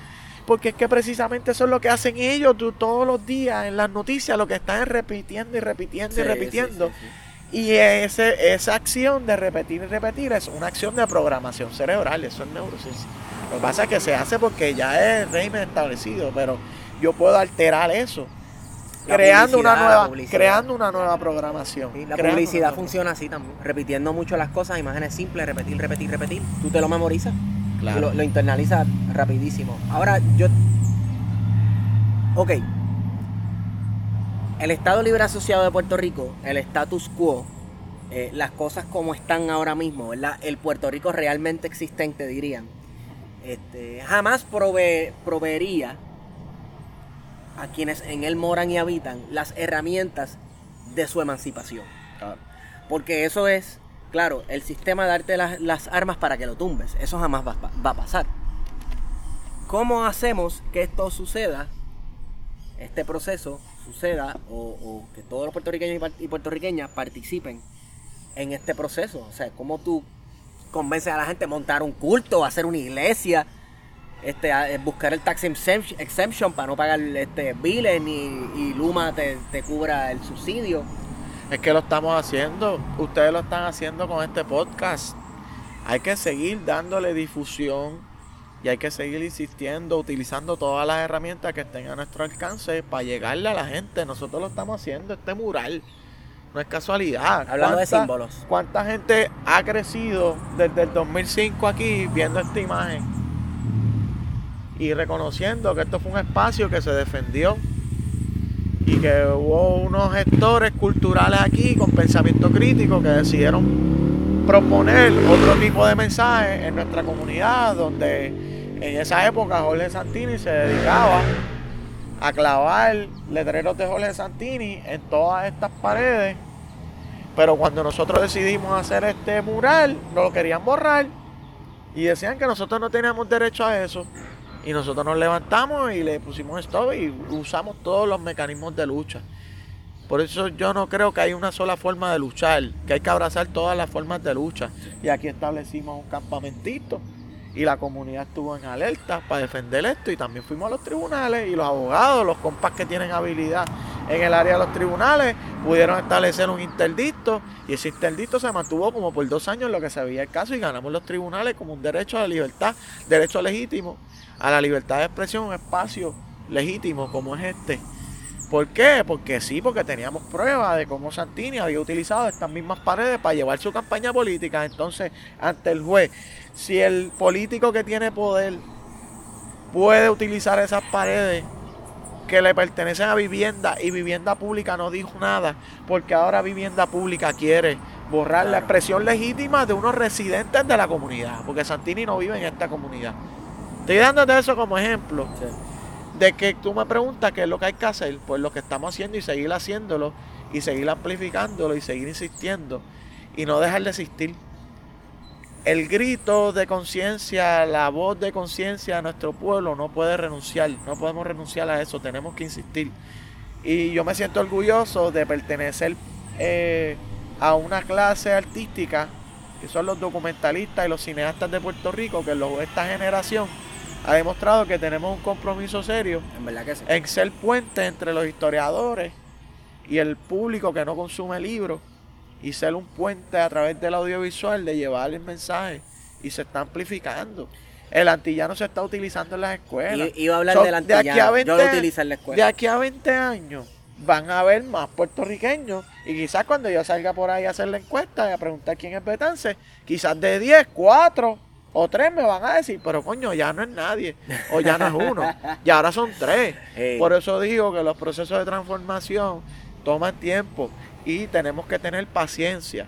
Porque es que precisamente eso es lo que hacen ellos tú, todos los días en las noticias, lo que están es repitiendo y repitiendo y repitiendo. sí, sí, sí. Y ese, esa acción de repetir y repetir es una acción de programación cerebral, eso es neurociencia. Lo que pasa es que se hace porque ya es régimen establecido, pero yo puedo alterar eso. La creando una nueva, creando una nueva programación. Sí, la publicidad nueva- funciona así también, repitiendo mucho las cosas, imágenes simples, repetir, repetir, repetir. Tú te lo memorizas, Claro. y lo, lo internalizas rapidísimo. Ahora yo... Ok. El Estado Libre Asociado de Puerto Rico, el status quo, eh, las cosas como están ahora mismo, ¿verdad? El Puerto Rico realmente existente, dirían. Este, jamás prove- proveería a quienes en él moran y habitan las herramientas de su emancipación. Porque eso es, claro, el sistema de darte las, las armas para que lo tumbes. Eso jamás va, va a pasar. ¿Cómo hacemos que esto suceda? Este proceso suceda o, o que todos los puertorriqueños y puertorriqueñas participen en este proceso. O sea, cómo tú convences a la gente a montar un culto, a hacer una iglesia, este, eh, buscar el tax exemption, para no pagar este, biles ni, y Luma te cubra el subsidio. Es que lo estamos haciendo. Ustedes lo están haciendo con este podcast. Hay que seguir dándole difusión y hay que seguir insistiendo, utilizando todas las herramientas que estén a nuestro alcance para llegarle a la gente. Nosotros lo estamos haciendo, este mural. No es casualidad. Hablando de ¿Cuánta- símbolos. ¿Cuánta gente ha crecido desde el 2005 aquí viendo esta imagen? Y reconociendo que esto fue un espacio que se defendió y que hubo unos gestores culturales aquí con pensamiento crítico que decidieron proponer otro tipo de mensaje en nuestra comunidad, donde en esa época Jorge Santini se dedicaba a clavar letreros de Jorge Santini en todas estas paredes. Pero cuando nosotros decidimos hacer este mural, no lo querían borrar y decían que nosotros no teníamos derecho a eso. Y nosotros nos levantamos y le pusimos stop y usamos todos los mecanismos de lucha. Por eso yo no creo que hay una sola forma de luchar, que hay que abrazar todas las formas de lucha. Y aquí establecimos un campamentito y la comunidad estuvo en alerta para defender esto. Y también fuimos a los tribunales y los abogados, los compas que tienen habilidad en el área de los tribunales pudieron establecer un interdicto. Y ese interdicto se mantuvo como por dos años en lo que se veía el caso. Y ganamos los tribunales como un derecho a la libertad, derecho legítimo, a la libertad de expresión, un espacio legítimo como es este. ¿Por qué? Porque sí, porque teníamos pruebas de cómo Santini había utilizado estas mismas paredes para llevar su campaña política. Entonces, ante el juez, si el político que tiene poder puede utilizar esas paredes que le pertenecen a vivienda y vivienda pública no dijo nada, porque ahora vivienda pública quiere borrar la expresión legítima de unos residentes de la comunidad, porque Santini no vive en esta comunidad. Estoy dándote eso como ejemplo de que tú me preguntas qué es lo que hay que hacer, pues lo que estamos haciendo y seguir haciéndolo y seguir amplificándolo y seguir insistiendo y no dejar de existir. El grito de conciencia, la voz de conciencia de nuestro pueblo no puede renunciar, no podemos renunciar a eso, tenemos que insistir. Y yo me siento orgulloso de pertenecer eh, a una clase artística que son los documentalistas y los cineastas de Puerto Rico, que esta generación ha demostrado que tenemos un compromiso serio En verdad que sí. en ser puente entre los historiadores y el público que no consume libros y ser un puente a través del audiovisual de llevar el mensaje y se está amplificando. El antillano se está utilizando en las escuelas. I- iba a hablar So, del de aquí a antillano. 20 Yo lo utilizo en la De escuela. aquí a 20 años van a haber más puertorriqueños y quizás cuando yo salga por ahí a hacer la encuesta y a preguntar quién es Betance, quizás de 10, 4 o 3 me van a decir, pero coño, ya no es nadie o ya no es uno, y ahora son 3. Ey. Por eso digo que los procesos de transformación toman tiempo y tenemos que tener paciencia.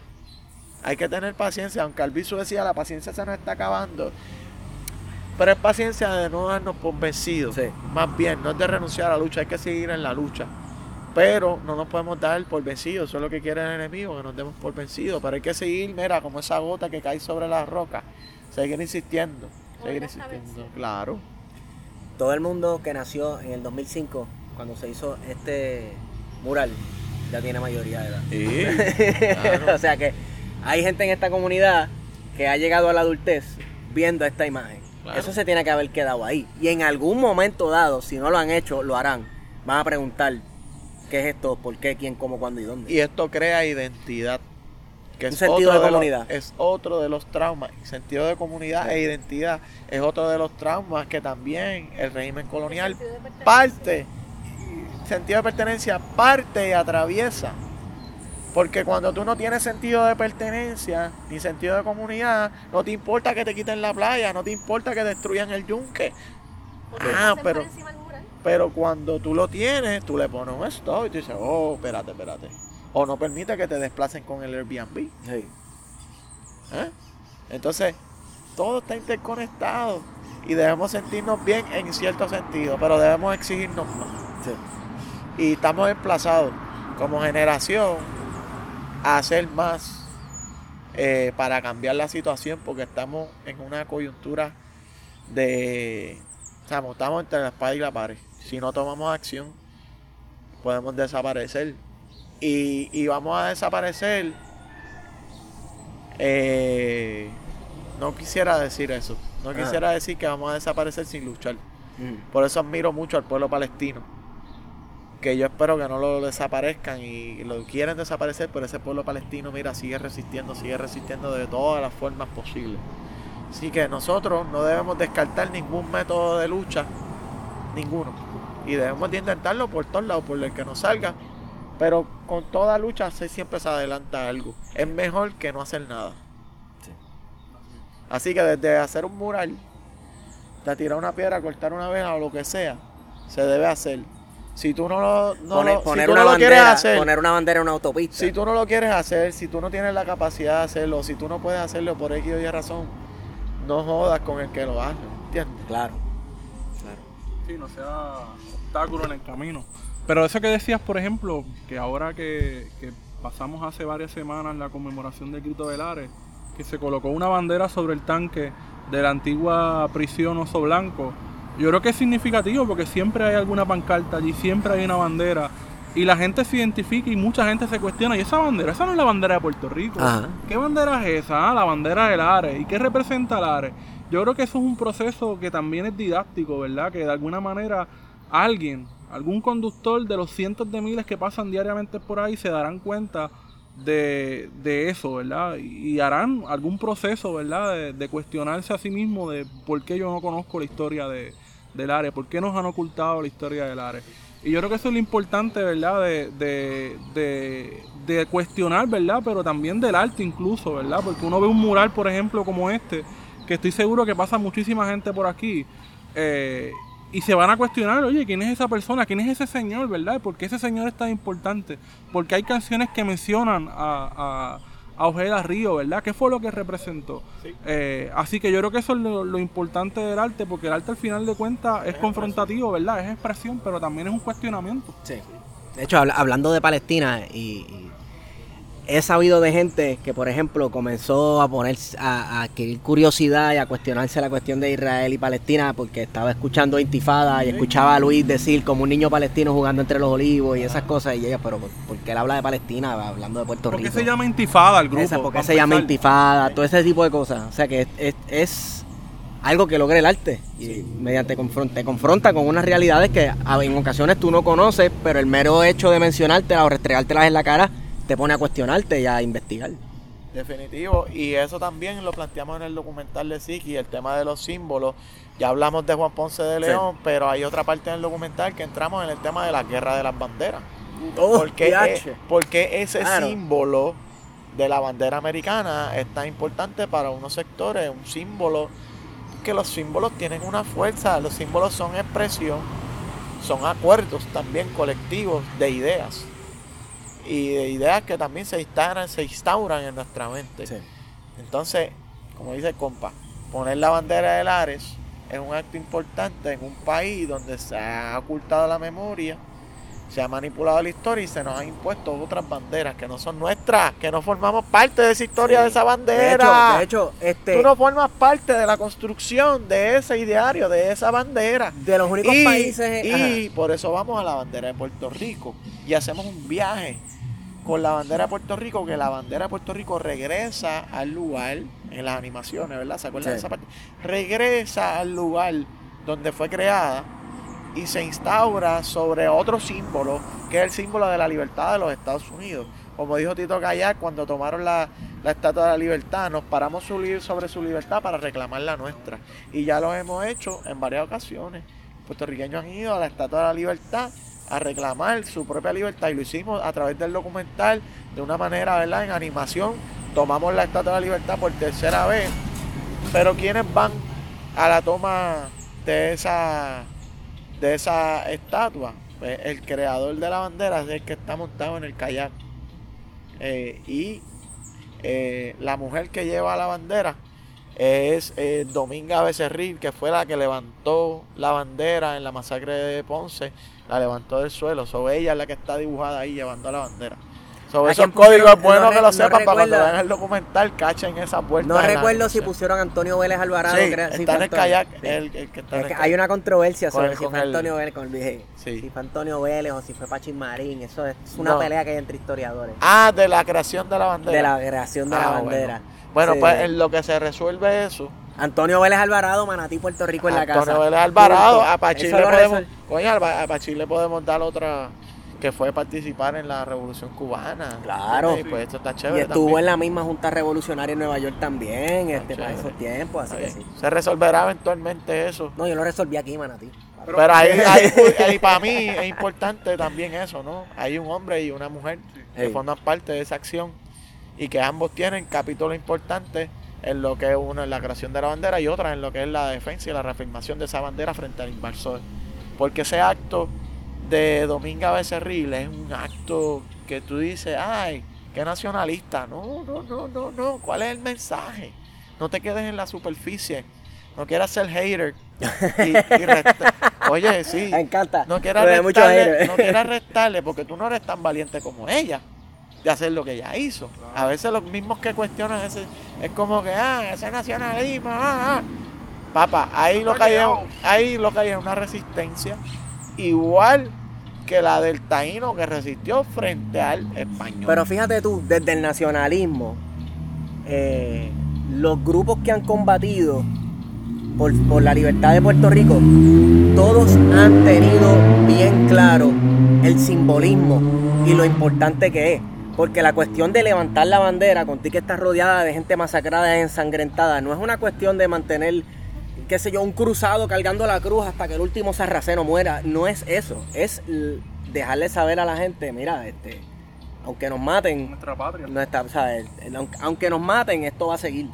Hay que tener paciencia, aunque Alviso decía la paciencia se nos está acabando. Pero es paciencia de no darnos por vencidos. Sí. Más bien, no es de renunciar a la lucha, hay que seguir en la lucha. Pero no nos podemos dar por vencidos, eso es lo que quiere el enemigo, que nos demos por vencidos. Pero hay que seguir, mira, como esa gota que cae sobre la roca. Seguir insistiendo, seguir insistiendo. Claro. Todo el mundo que nació en el 2005, cuando se hizo este mural, ya tiene mayoría de edad. Sí. claro. o sea que hay gente en esta comunidad que ha llegado a la adultez viendo esta imagen. Claro. Eso se tiene que haber quedado ahí. Y en algún momento dado, si no lo han hecho, lo harán. Van a preguntar qué es esto, por qué, quién, cómo, cuándo y dónde. Y esto crea identidad. Que Un es sentido otro de los- es otro de los traumas. Sentido de comunidad e identidad es otro de los traumas que también el régimen colonial El sentido parte. Sentido de pertenencia parte y atraviesa. Porque cuando tú no tienes sentido de pertenencia ni sentido de comunidad, no te importa que te quiten la playa, no te importa que destruyan el yunque. Porque Ah, pero-. Pero cuando tú lo tienes, tú le pones un stop y tú dices, oh, espérate, espérate. O no permite que te desplacen con el Airbnb. Sí. ¿eh? Entonces, todo está interconectado y debemos sentirnos bien en cierto sentido, pero debemos exigirnos más. Sí. Y estamos emplazados como generación a hacer más eh, para cambiar la situación porque estamos en una coyuntura de... Estamos, estamos entre la espada y la pared. Si no tomamos acción, podemos desaparecer. Y, y vamos a desaparecer. eh, no quisiera decir eso. No Ah. quisiera decir que vamos a desaparecer sin luchar. Mm. Por eso admiro mucho al pueblo palestino. Que yo espero que no lo desaparezcan y lo quieren desaparecer, pero ese pueblo palestino, mira, sigue resistiendo, sigue resistiendo de todas las formas posibles. Así que nosotros no debemos descartar ningún método de lucha, ninguno. Y debemos de intentarlo por todos lados, por el que nos salga. Pero con toda lucha se- siempre se adelanta algo. Es mejor que no hacer nada. Sí. Así que desde hacer un mural, de tirar una piedra, cortar una vela o lo que sea, se debe hacer. Si tú no lo, no Poner, lo- si poner tú una no lo quieres hacer, poner una bandera en una autopista. si tú no lo quieres hacer, si tú no tienes la capacidad de hacerlo, si tú no puedes hacerlo por X o Y razón, no jodas con el que lo hace, ¿entiendes? Claro. Claro. Sí, no sea obstáculo en el camino. Pero eso que decías, por ejemplo, que ahora que, que pasamos hace varias semanas la conmemoración del grito del Ares, que se colocó una bandera sobre el tanque de la antigua prisión Oso Blanco, yo creo que es significativo porque siempre hay alguna pancarta allí, siempre hay una bandera. Y la gente se identifica y mucha gente se cuestiona, ¿y esa bandera? Esa no es la bandera de Puerto Rico. Ajá. ¿Qué bandera es esa? Ah, la bandera del Ares. ¿Y qué representa el Ares? Yo creo que eso es un proceso que también es didáctico, ¿verdad? Que de alguna manera alguien, algún conductor de los cientos de miles que pasan diariamente por ahí se darán cuenta de, de eso, ¿verdad? Y, harán algún proceso, ¿verdad? De, cuestionarse a sí mismo de por qué yo no conozco la historia de, del Ares, por qué nos han ocultado la historia del Ares. Y yo creo que eso es lo importante, ¿verdad? De, de, de, de cuestionar, ¿verdad? Pero también del arte incluso, ¿verdad? Porque uno ve un mural, por ejemplo, como este, que estoy seguro que pasa muchísima gente por aquí, eh, y se van a cuestionar, oye, ¿quién es esa persona? ¿Quién es ese señor, verdad? ¿Por qué ese señor es tan importante? Porque hay canciones que mencionan a, a, a Ojeda Río, ¿verdad? ¿Qué fue lo que representó? Eh, así que yo creo que eso es lo, lo importante del arte, porque el arte al final de cuentas es confrontativo, ¿verdad? Es expresión, pero también es un cuestionamiento. Sí. De hecho, habla- hablando de Palestina, y, y he sabido de gente que, por ejemplo, comenzó a poner, a, a adquirir curiosidad y a cuestionarse la cuestión de Israel y Palestina porque estaba escuchando Intifada y escuchaba a Luis decir como un niño palestino jugando entre los olivos y esas cosas. Y ella, pero ¿por, por qué él habla de Palestina hablando de Puerto ¿Por qué Rico? se llama Intifada el grupo? Esa, ¿Por qué se llama. Intifada? Todo ese tipo de cosas. O sea que es, es- es algo que logra el arte. Y mediante confron- te confronta con unas realidades que en ocasiones tú no conoces, pero el mero hecho de mencionártelas o restregártelas en la cara te pone a cuestionarte y a investigar. Definitivo, y eso también lo planteamos en el documental de Siki, el tema de los símbolos. Ya hablamos de Juan Ponce de León, pero hay otra parte del documental que entramos en el tema de la guerra de las banderas. ¿Por qué, PH. eh, por qué ese Claro. símbolo de la bandera americana es tan importante para unos sectores? Un símbolo, que los símbolos tienen una fuerza, los símbolos son expresión, son acuerdos también colectivos de ideas. Y de ideas que también se instauran, se instauran en nuestra mente. Sí. Entonces, como dice el compa, poner la bandera del Ares es un acto importante en un país donde se ha ocultado la memoria, se ha manipulado la historia y se nos han impuesto otras banderas que no son nuestras, que no formamos parte de esa historia Sí. de esa De bandera. hecho, de hecho, este, Tú no formas parte de la construcción de ese ideario, de esa bandera. de los únicos Y, países... y por eso vamos a la bandera de Puerto Rico y hacemos un viaje con la bandera de Puerto Rico, que la bandera de Puerto Rico regresa al lugar, en las animaciones, ¿verdad? ¿Se acuerdan de esa parte? Regresa al lugar donde fue creada y se instaura sobre otro símbolo, que es el símbolo de la libertad de los Estados Unidos. Como dijo Tito Kayak cuando tomaron la, la Estatua de la Libertad, nos paramos sobre su libertad para reclamar la nuestra. Y ya lo hemos hecho en varias ocasiones. Puertorriqueños han ido a la Estatua de la Libertad a reclamar su propia libertad y lo hicimos a través del documental de una manera, ¿verdad? En animación. Tomamos la Estatua de la Libertad por tercera vez. Pero ¿quiénes van a la toma de esa de esa estatua? Pues el creador de la bandera es el que está montado en el kayak. Eh, y eh, la mujer que lleva la bandera es eh, Dominga Becerril, que fue la que levantó la bandera en la masacre de Ponce, la levantó del suelo. So, ella es la que está dibujada ahí llevando la bandera. So, ¿A esos códigos es bueno No que lo no sepan para cuando vean el documental, cachen esa puerta. No la recuerdo si pusieron a Antonio Vélez Alvarado. Sí, creo- está en el kayak, Sí. el, el que está en Es el que kayak. hay una controversia Con sobre si fue Antonio Vélez con el. Sí. Si fue Antonio Vélez o si fue Pachín Marín. Eso es una No. pelea que hay entre historiadores. Ah, de la creación de la bandera. De la creación de la Ah, bandera. Bueno, pues en lo que se resuelve eso, Antonio Vélez Alvarado, Manatí, Puerto Rico en la casa. Antonio Vélez Alvarado, a Pachín le podemos, coño, a Pa- a Pachín le podemos dar otra que fue participar en la Revolución Cubana. Claro. Y pues esto está Y chévere. estuvo también. en la misma Junta Revolucionaria en Nueva York también, este, chévere. para esos tiempos, así que sí. Se resolverá eventualmente eso. No, yo lo resolví aquí, Manatí. Pero, ahí, ahí, ahí para mí es importante también eso, ¿no? Hay un hombre y una mujer que forman parte de esa acción y que ambos tienen capítulos importantes en lo que es uno en la creación de la bandera y otra en lo que es la defensa y la reafirmación de esa bandera frente al invasor. Porque ese acto de Dominga Becerril es un acto que tú dices, ay, qué nacionalista. No, no, no, no, no. ¿Cuál es el mensaje? No te quedes en la superficie. No quieras ser hater. Y, y resta- Oye, sí. Me encanta. No quieras restarle, no quieras restarle porque tú no eres tan valiente como ella de hacer lo que ella hizo. A veces los mismos que cuestionan ese es como que, ah, ese nacionalismo, ah, ah. Papá, ahí lo que hay es, ahí lo que hay es una resistencia igual que la del taíno que resistió frente al español. Pero fíjate tú, desde el nacionalismo, eh, los grupos que han combatido por, por la libertad de Puerto Rico, todos han tenido bien claro el simbolismo y lo importante que es. Porque la cuestión de levantar la bandera, contigo que estás rodeada de gente masacrada y ensangrentada, no es una cuestión de mantener, qué sé yo, un cruzado cargando la cruz hasta que el último sarraceno muera. No es eso. Es dejarle saber a la gente, mira, este, aunque nos maten, Nuestra patria. no está, o sea, el- el- aunque, aunque nos maten, esto va a seguir.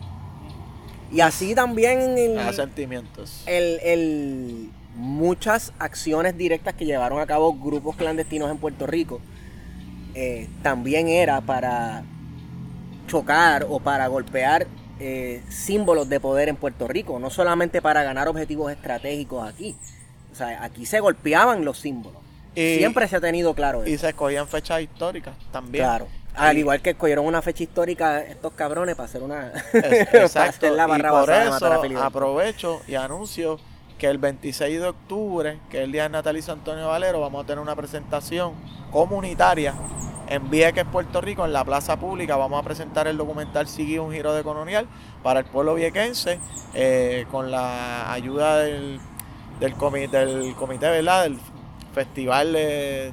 Y así también el, sentimientos. el- el- muchas acciones directas que llevaron a cabo grupos clandestinos en Puerto Rico eh, también era para chocar o para golpear eh, símbolos de poder en Puerto Rico, no solamente para ganar objetivos estratégicos aquí. O sea, aquí se golpeaban los símbolos. Y- Siempre se ha tenido claro Y eso. se escogían fechas históricas también. Claro. Al Y- igual que escogieron una fecha histórica estos cabrones para hacer una Es- para Exacto. hacer la y barra por de matar a aprovecho y anuncio que el 26 de octubre, que es el día de natalicio Antonio Valero, vamos a tener una presentación comunitaria en Vieques, Puerto Rico, en la plaza pública. Vamos a presentar el documental Sigue un giro de colonial para el pueblo viequense, eh, con la ayuda del, del, comi- del comité. Del Festival de,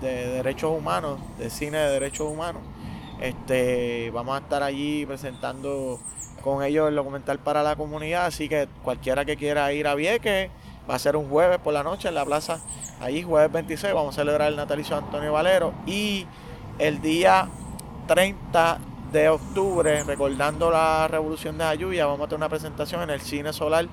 de Derechos Humanos, de Cine de Derechos Humanos. Este, vamos a estar allí presentando con ellos el documental para la comunidad, así que cualquiera que quiera ir a Vieques, va a ser un jueves por la noche en la plaza, allí jueves 26, vamos a celebrar el natalicio de Antonio Valero. Y el día 30 de octubre, recordando la revolución de Ayuya, vamos a tener una presentación en el Cine Solar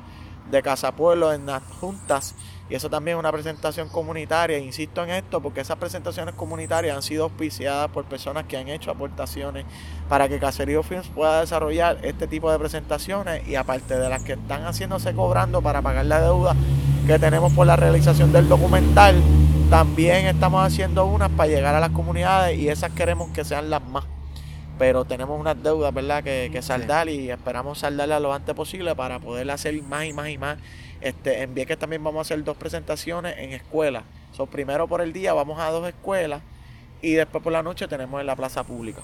de Casa Pueblo en las juntas y eso también es una presentación comunitaria. Insisto en esto porque esas presentaciones comunitarias han sido auspiciadas por personas que han hecho aportaciones para que Caserío Films pueda desarrollar este tipo de presentaciones y aparte de las que están haciéndose cobrando para pagar la deuda que tenemos por la realización del documental, también estamos haciendo unas para llegar a las comunidades y esas queremos que sean las más pero tenemos unas deudas, ¿verdad?, que, que saldar y esperamos saldarlas lo antes posible para poder hacer más y más y más este, en Vieques también vamos a hacer dos presentaciones en escuelas. So, primero por el día vamos a dos escuelas y después por la noche tenemos en la plaza pública.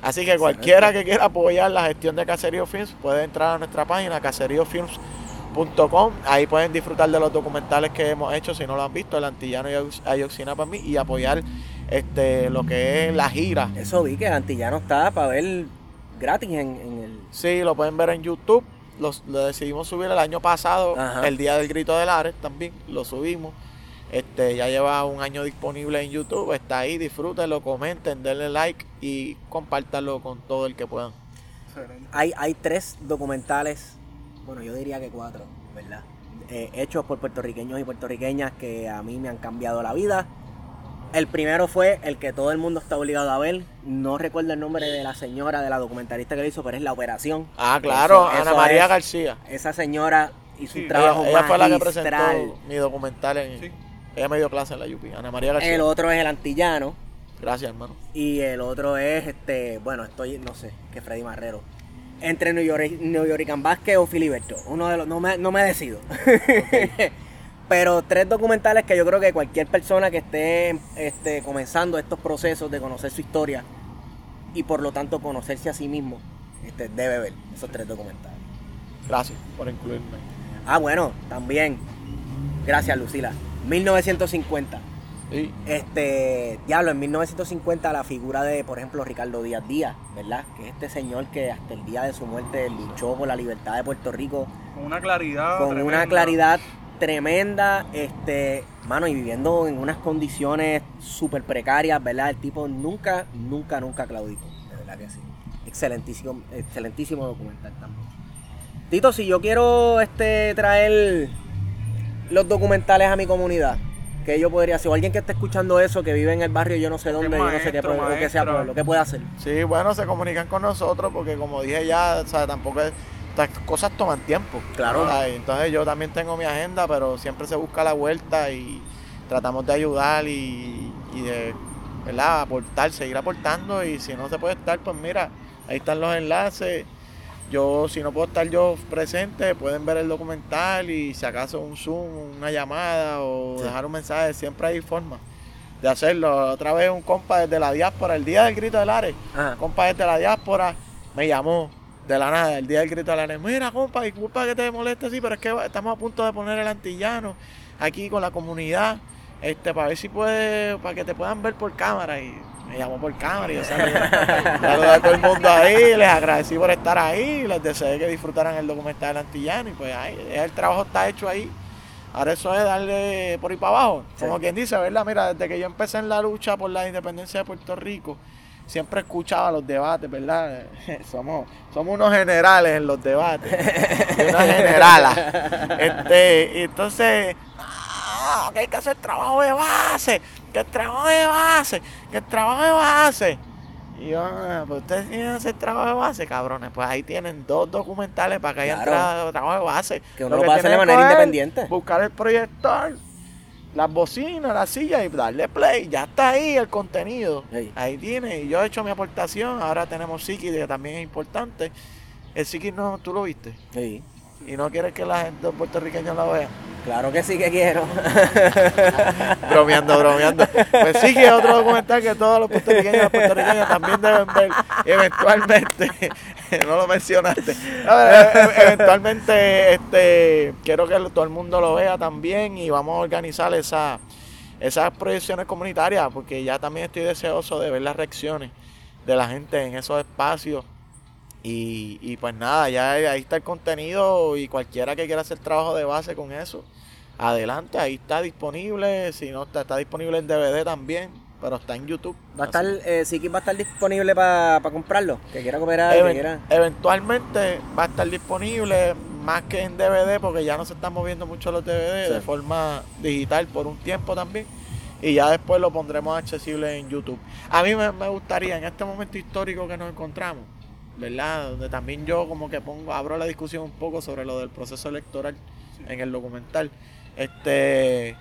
Así que cualquiera que quiera apoyar la gestión de Caserío Films puede entrar a nuestra página caseriofilms.com. Ahí pueden disfrutar de los documentales que hemos hecho, si no lo han visto, el antillano y Ayoxina para mí, y apoyar este lo que es la gira. Eso vi que el antillano está para ver gratis en, en el... Sí, lo pueden ver en YouTube lo decidimos subir el año pasado, el día del grito de Lares también, lo subimos. Este, ya lleva un año disponible en YouTube, está ahí, disfrútenlo, comenten, denle like y compártanlo con todo el que puedan. Hay, hay tres documentales, bueno, yo diría que cuatro, ¿verdad? Eh, hechos por puertorriqueños y puertorriqueñas que a mí me han cambiado la vida. El primero fue el que todo el mundo está obligado a ver. No recuerdo el nombre de la señora, de la documentalista que lo hizo, pero es La Operación. Ah, claro, Ana María García. Esa señora hizo un trabajo ella, ella fue la que presentó mi documental en... Ella me dio clase en la UP, Ana María García. El otro es El Antillano. Gracias, hermano. Y el otro es, este, bueno, estoy, no sé, que Freddy Marrero. Entre New York, New York Vázquez o Filiberto. Uno de los, no me, no me decido. Pero tres documentales que yo creo que cualquier persona que esté este, comenzando estos procesos de conocer su historia y por lo tanto conocerse a sí mismo, este, debe ver esos tres documentales. Gracias por incluirme. Ah, bueno, también. Gracias, Lucila. 1950. Sí. Este, diablo, en 1950 la figura de, por ejemplo, Ricardo Díaz Díaz, ¿verdad? Que es este señor que hasta el día de su muerte luchó por la libertad de Puerto Rico. Con una claridad. Con una claridad tremenda, este, mano, y viviendo en unas condiciones súper precarias, ¿verdad? El tipo nunca, nunca, nunca claudicó, de verdad que sí. Excelentísimo, excelentísimo documental también. Tito, si yo quiero este traer los documentales a mi comunidad, que yo podría hacer? O alguien que esté escuchando eso, que vive en el barrio, yo no sé dónde, yo no sé qué, puede, que sea pueblo, ¿qué puede hacer? Sí, bueno, se comunican con nosotros porque como dije ya, o sea, tampoco es estas cosas toman tiempo. Claro. Entonces yo también tengo mi agenda, pero siempre se busca la vuelta y tratamos de ayudar y, de ¿verdad? aportar, seguir aportando y si no se puede estar, pues mira, ahí están los enlaces. Yo, si no puedo estar yo presente, pueden ver el documental y si acaso un Zoom, una llamada o dejar un mensaje, siempre hay forma de hacerlo. Otra vez un compa desde la diáspora, el día del grito del Ares, un compa desde la diáspora me llamó de la nada, el día del grito de la mira compa, disculpa que te moleste así, pero es que estamos a punto de poner el antillano aquí con la comunidad, este, para ver si puede, para que te puedan ver por cámara y me llamó por cámara y yo saludé, a todo el mundo ahí, les agradecí por estar ahí, les deseé que disfrutaran el documental del antillano y pues ahí, el trabajo está hecho ahí. Ahora eso es darle por ahí para abajo, como quien dice, ¿verdad? Mira, desde que yo empecé en la lucha por la independencia de Puerto Rico, siempre escuchaba los debates, ¿verdad? somos, somos unos generales en los debates. una generala. Este, entonces, ah, que hay que hacer trabajo de base, que el trabajo de base, que el trabajo de base. Y yo, ah, pues ustedes tienen que hacer trabajo de base, cabrones. Pues ahí tienen dos documentales para que haya trabajo de base. Que uno lo, pueda hacer de manera independiente. Buscar el proyector las bocinas, la silla y darle play. Ya está ahí el contenido. Ahí tiene. Y yo he hecho mi aportación. Ahora tenemos Siki, que también es importante. El Siki no, tú lo viste. Sí. Y no quieres que la gente puertorriqueña lo vea. Claro que sí que quiero. bromeando, bromeando. Pues sí que es otro documental que todos los puertorriqueños y las puertorriqueñas también deben ver eventualmente. no lo mencionaste. E-, eventualmente este quiero que todo el mundo lo vea también y vamos a organizar esa, esas proyecciones comunitarias porque ya también estoy deseoso de ver las reacciones de la gente en esos espacios y, y, pues nada, ya ahí está el contenido y cualquiera que quiera hacer trabajo de base con eso, adelante, ahí está disponible, si no está, está disponible en DVD también, pero está en YouTube. ¿Va a estar, eh, va a estar disponible para comprarlo? Que quiera cooperar, Eventualmente va a estar disponible, más que en DVD, porque ya no se están moviendo mucho los DVD Sí. de forma digital por un tiempo también. Y ya después lo pondremos accesible en YouTube. A mí me, me gustaría, en este momento histórico que nos encontramos, ¿verdad? Donde también yo como que pongo, abro la discusión un poco sobre lo del proceso electoral en el documental, este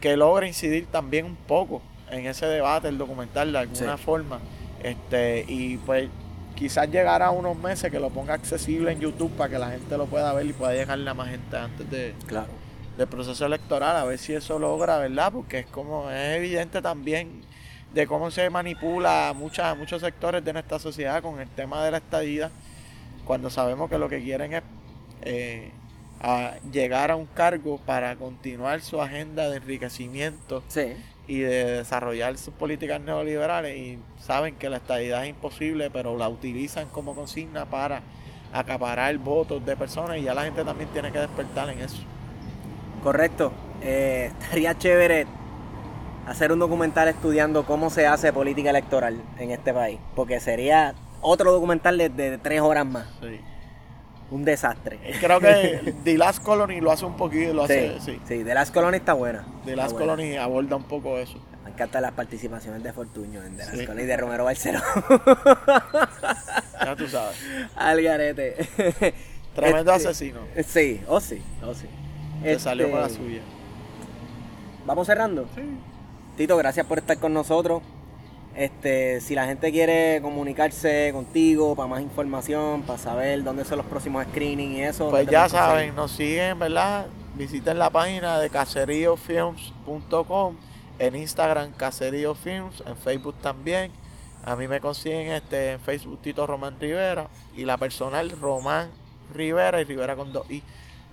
que logre incidir también un poco en ese debate el documental de alguna Sí. forma. Este, y pues quizás llegará a unos meses que lo ponga accesible en YouTube para que la gente lo pueda ver y pueda llegarle a más gente antes de, Claro. del proceso electoral, a ver si eso logra, ¿verdad? Porque es como, es evidente también de cómo se manipula a muchas, muchos sectores de nuestra sociedad con el tema de la estadía, cuando sabemos que lo que quieren es eh, a llegar a un cargo para continuar su agenda de enriquecimiento Sí. y de desarrollar sus políticas neoliberales y saben que la estadidad es imposible, pero la utilizan como consigna para acaparar votos de personas y ya la gente también tiene que despertar en eso. Correcto. Eh, estaría chévere hacer un documental estudiando cómo se hace política electoral en este país. Porque sería otro documental de, de tres horas más. Sí. Un desastre. Creo que The Last Colony lo hace un poquito, lo hace, Sí, sí. sí. De las colonias está buena. The Last buena. Colony aborda un poco eso. Me encantan las participaciones de Fortuño en The Last Sí. Colony y de Romero Barceló. Ya tú sabes. Al garete. Tremendo Este, asesino. Sí, oh sí, oh sí. Se salió con la Este, suya. Vamos cerrando. Tito, gracias por estar con nosotros. Este, si la gente quiere comunicarse contigo para más información, para saber dónde son los próximos screenings y eso. Pues ¿dónde ya saben, nos siguen, ¿verdad? Visiten la página de caseriofilms.com, en Instagram Caserío Films, en Facebook también. A mí me consiguen este en Facebook Tito Román Rivera y la personal Román Rivera y Rivera con dos i.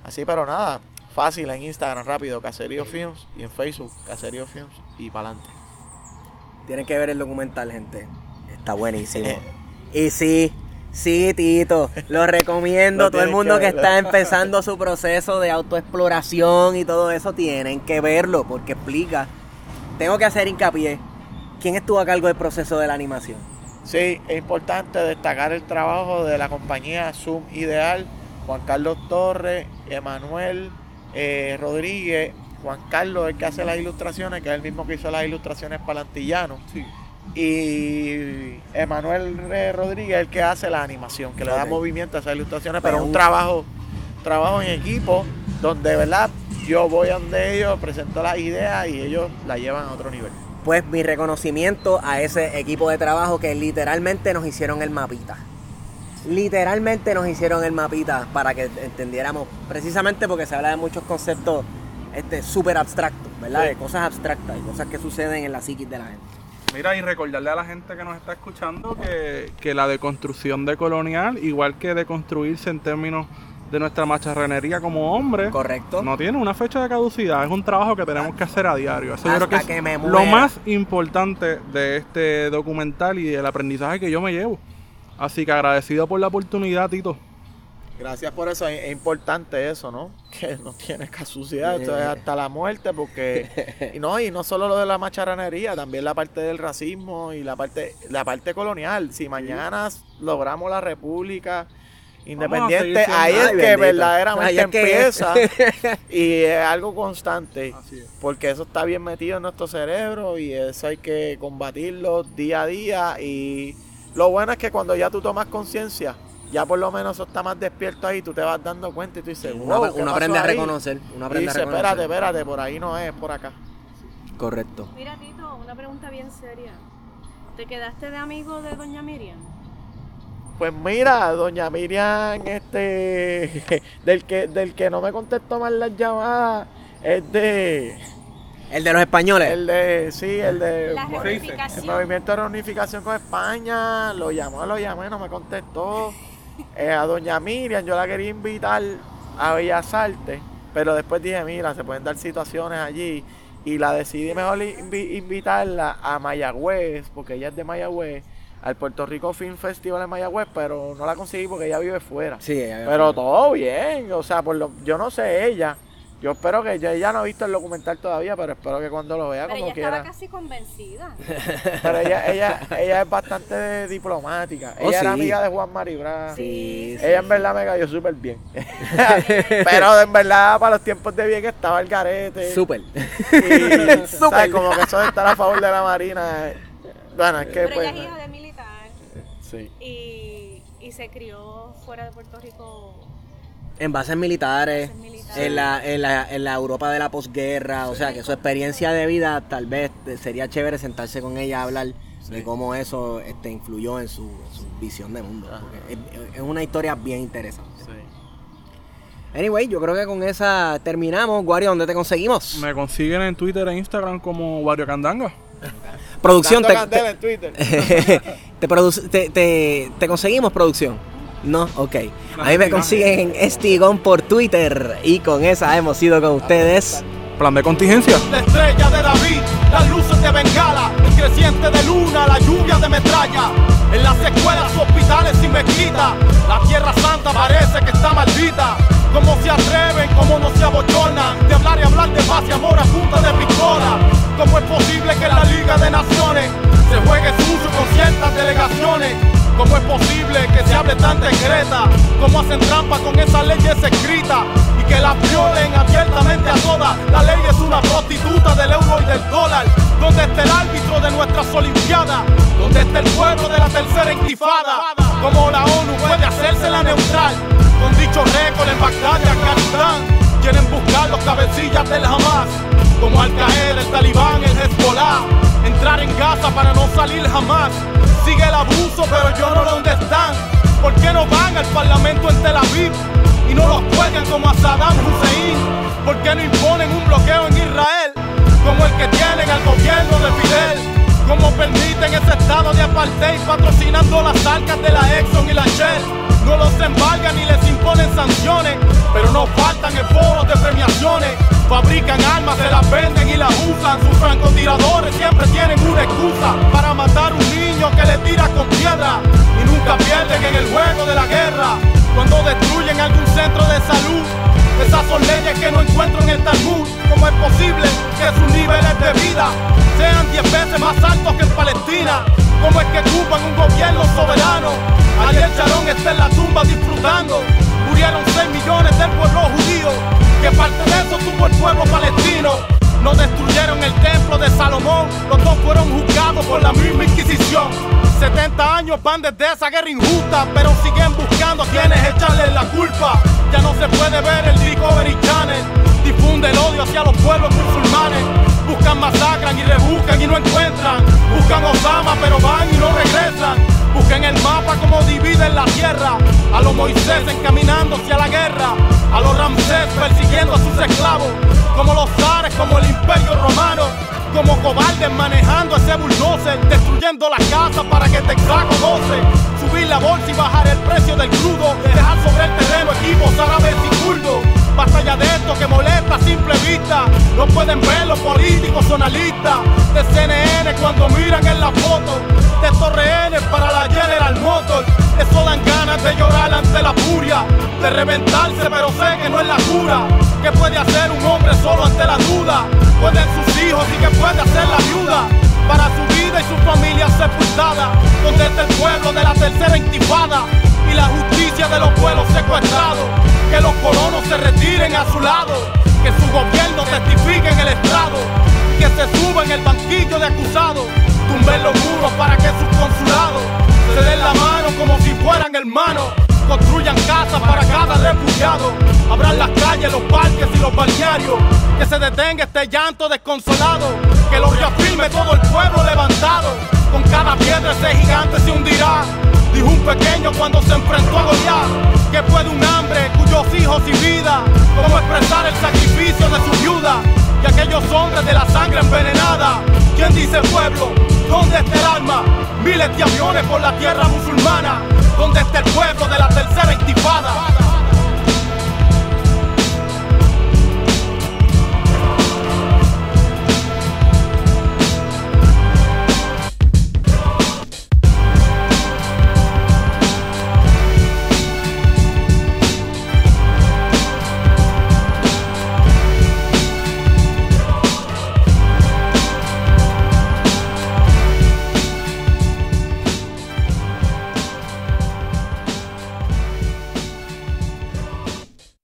Así, pero nada, fácil en Instagram rápido Caserío Films y en Facebook Caserío Films y para adelante. Tienen que ver el documental, gente. Está buenísimo. Eh. y sí, sí, Tito. Lo recomiendo. Lo todo el mundo que que, está empezando su proceso de autoexploración y todo eso, tienen que verlo porque explica. Tengo que hacer hincapié. ¿Quién estuvo a cargo del proceso de la animación? Sí, es importante destacar el trabajo de la compañía Zoom Ideal, Juan Carlos Torres, Emanuel eh, Rodríguez, Juan Carlos el que hace las ilustraciones, que es el mismo que hizo las ilustraciones para el Antillano, Sí. y Emanuel Rodríguez el que hace la animación, que le da movimiento a esas ilustraciones, Pero pero es un un- trabajo, trabajo en equipo, donde verdad yo voy a donde ellos, presento las ideas y ellos la llevan a otro nivel. Pues mi reconocimiento a ese equipo de trabajo que literalmente nos hicieron el mapita. Literalmente nos hicieron el mapita para que entendiéramos, precisamente porque se habla de muchos conceptos este súper abstractos, ¿verdad? Sí. De cosas abstractas y cosas que suceden en la psiquis de la gente. Mira, y recordarle a la gente que nos está escuchando que, que la deconstrucción de colonial, igual que deconstruirse en términos de nuestra macharranería como hombre, ¿Correcto? no tiene una fecha de caducidad, es un trabajo que tenemos que hacer a diario. Eso yo Hasta creo que es que me lo más importante de este documental y del aprendizaje que yo me llevo. Así que agradecido por la oportunidad, Tito. Gracias por eso, es, importante eso, ¿no? Que no tiene casucidad, esto es hasta la muerte, porque y no, y no solo lo de la macharranería, también la parte del racismo y la parte, la parte colonial. Si mañana logramos la república independiente, ahí es que verdaderamente Ahí es que- empieza y es algo constante. Así es. Porque eso está bien metido en nuestro cerebro y eso hay que combatirlo día a día. Y lo bueno es que cuando ya tú tomas conciencia, ya por lo menos eso está más despierto ahí, tú te vas dando cuenta y tú dices, Uno, wow, uno ¿qué pasó aprende a reconocer. Uno Y aprende a dice, reconocer. espérate, espérate, por ahí no es, es por acá. Correcto. Mira, Tito, una pregunta bien seria. ¿Te quedaste de amigo de Doña Miriam? Pues mira, doña Miriam, este, del que, del que no me contestó más las llamadas, es de, El de los españoles. el de, sí, el de... La? El movimiento de reunificación con España, lo llamó, lo llamé, no me contestó. Eh, a doña Miriam, yo la quería invitar a Bellas Artes, pero después dije, mira, se pueden dar situaciones allí. Y la decidí mejor invi- invitarla a Mayagüez, porque ella es de Mayagüez, al Puerto Rico Film Festival en Mayagüez, pero no la conseguí porque ella vive fuera. Sí, ella- Pero todo bien, o sea, por lo, yo no sé ella, Yo espero que ya ella no ha visto el documental todavía, pero espero que cuando lo vea Pero como ella quiera. estaba casi convencida. Pero ella, ella, ella es bastante diplomática. Oh, ella era sí. amiga de Juan Maribra. Sí, sí, Ella en verdad me cayó súper bien. Pero en verdad para los tiempos de bien estaba el garete. Súper. Y, ¿sabes? Como que eso de estar a favor de la Marina. eh, Bueno, es que Pero pues. ella es hija de militar Sí. y, y se crió fuera de Puerto Rico. En bases militares, Bases militares. en la, en, la, en la Europa de la posguerra, o sea que su experiencia de vida tal vez eh, sería chévere sentarse con ella a hablar de cómo eso este, influyó en su, en su visión de mundo. es, es una historia bien interesante. Anyway, yo creo que con esa terminamos. Guario, ¿dónde te conseguimos? Me consiguen en Twitter e Instagram como Wario Candanga. Producción, te, te, en Twitter. te, produce- te- te- te conseguimos producción. No, ok. Ahí me consiguen en Estigón por Twitter. Y con esa hemos ido con ustedes. Plan de contingencia. La estrella de David, las luces de Bengala, el creciente de luna, la lluvia de metralla. En las escuelas, hospitales y mezquitas, la tierra santa parece que está maldita. Cómo se atreven, cómo no se abochonan de hablar y hablar de paz y amor a punta de pistola. ¿Cómo es posible que en la Liga de Naciones se juegue sucio con ciertas delegaciones? ¿Cómo es posible que se hable tan secreta? ¿Cómo hacen trampa con esas leyes escritas? Y que las violen abiertamente a todas. La ley es una prostituta del euro y del dólar. ¿Dónde está el árbitro de nuestras olimpiadas? ¿Dónde está el pueblo de la tercera intifada? ¿Cómo la ONU puede hacerse la neutral? Con dicho récord en Bagdad y Afganistán. Quieren buscar los cabecillas del Hamas. Como Al Qaeda, el Talibán, el Hezbollah. Entrar en Gaza para no salir jamás. Sigue el abuso, pero yo no dónde están. ¿Por qué no van al parlamento en Tel Aviv? Y no los juegan como a Saddam Hussein. ¿Por qué no imponen un bloqueo en Israel? Como el que tienen al gobierno de Fidel. ¿Cómo permiten ese estado de apartheid patrocinando las arcas de la Exxon y la Shell? No los embargan ni les imponen sanciones, pero no faltan esforos de premiaciones. Fabrican armas, se las venden y las usan. Veces más altos que en Palestina? ¿Cómo es que ocupan un gobierno soberano? Ariel Sharon está en la tumba disfrutando. Murieron 6 millones del pueblo judío. Que parte de eso tuvo el pueblo palestino. No destruyeron el templo de Salomón. Los dos fueron juzgados por la misma Inquisición. 70 años van desde esa guerra injusta, pero siguen buscando a quienes echarles la culpa. Ya no se puede ver el Discovery Channel. Difunde el odio hacia los pueblos musulmanes. Buscan, masacran y rebuscan y no encuentran. Buscan Osama, pero van y no regresan. Buscan el mapa como dividen la tierra. A los Moisés encaminándose a la guerra. A los Ramsés persiguiendo a sus esclavos. Como los zares, como el imperio romano. Como cobardes manejando ese bulldozer. Destruyendo la casa para que Texaco goce. Subir la bolsa y bajar el precio del crudo. Dejar sobre el terreno equipos árabes y kurdos. Batalla de esto que molesta a simple vista. No pueden ver los políticos son analistas de CNN cuando miran en la foto de estos para la General Motors. Eso dan ganas de llorar ante la furia, de reventarse, pero sé que no es la cura. ¿Qué puede hacer un hombre solo ante la duda? Pueden sus hijos y que puede hacer la viuda para su vida y su familia sepultada. Donde está el pueblo de la tercera intifada y la justicia de los pueblos secuestrados. Que los colonos se retiren a su lado, que su gobierno testifique en el estrado, que se suba en el banquillo de acusados, tumben los muros para que sus consulados se den la mano como si fueran hermanos. Construyan casas para cada refugiado. Abran las calles, los parques y los balnearios. Que se detenga este llanto desconsolado. Que lo reafirme todo el pueblo levantado. Con cada piedra ese gigante se hundirá. Dijo un pequeño cuando se enfrentó a Goliat. Que puede un hambre cuyos hijos y vida. Cómo expresar el sacrificio de su viuda. Y aquellos hombres de la sangre envenenada. ¿Quién dice pueblo? ¿Dónde está el alma? Miles de aviones por la tierra musulmana. ¿Dónde está el pueblo de la tercera intifada?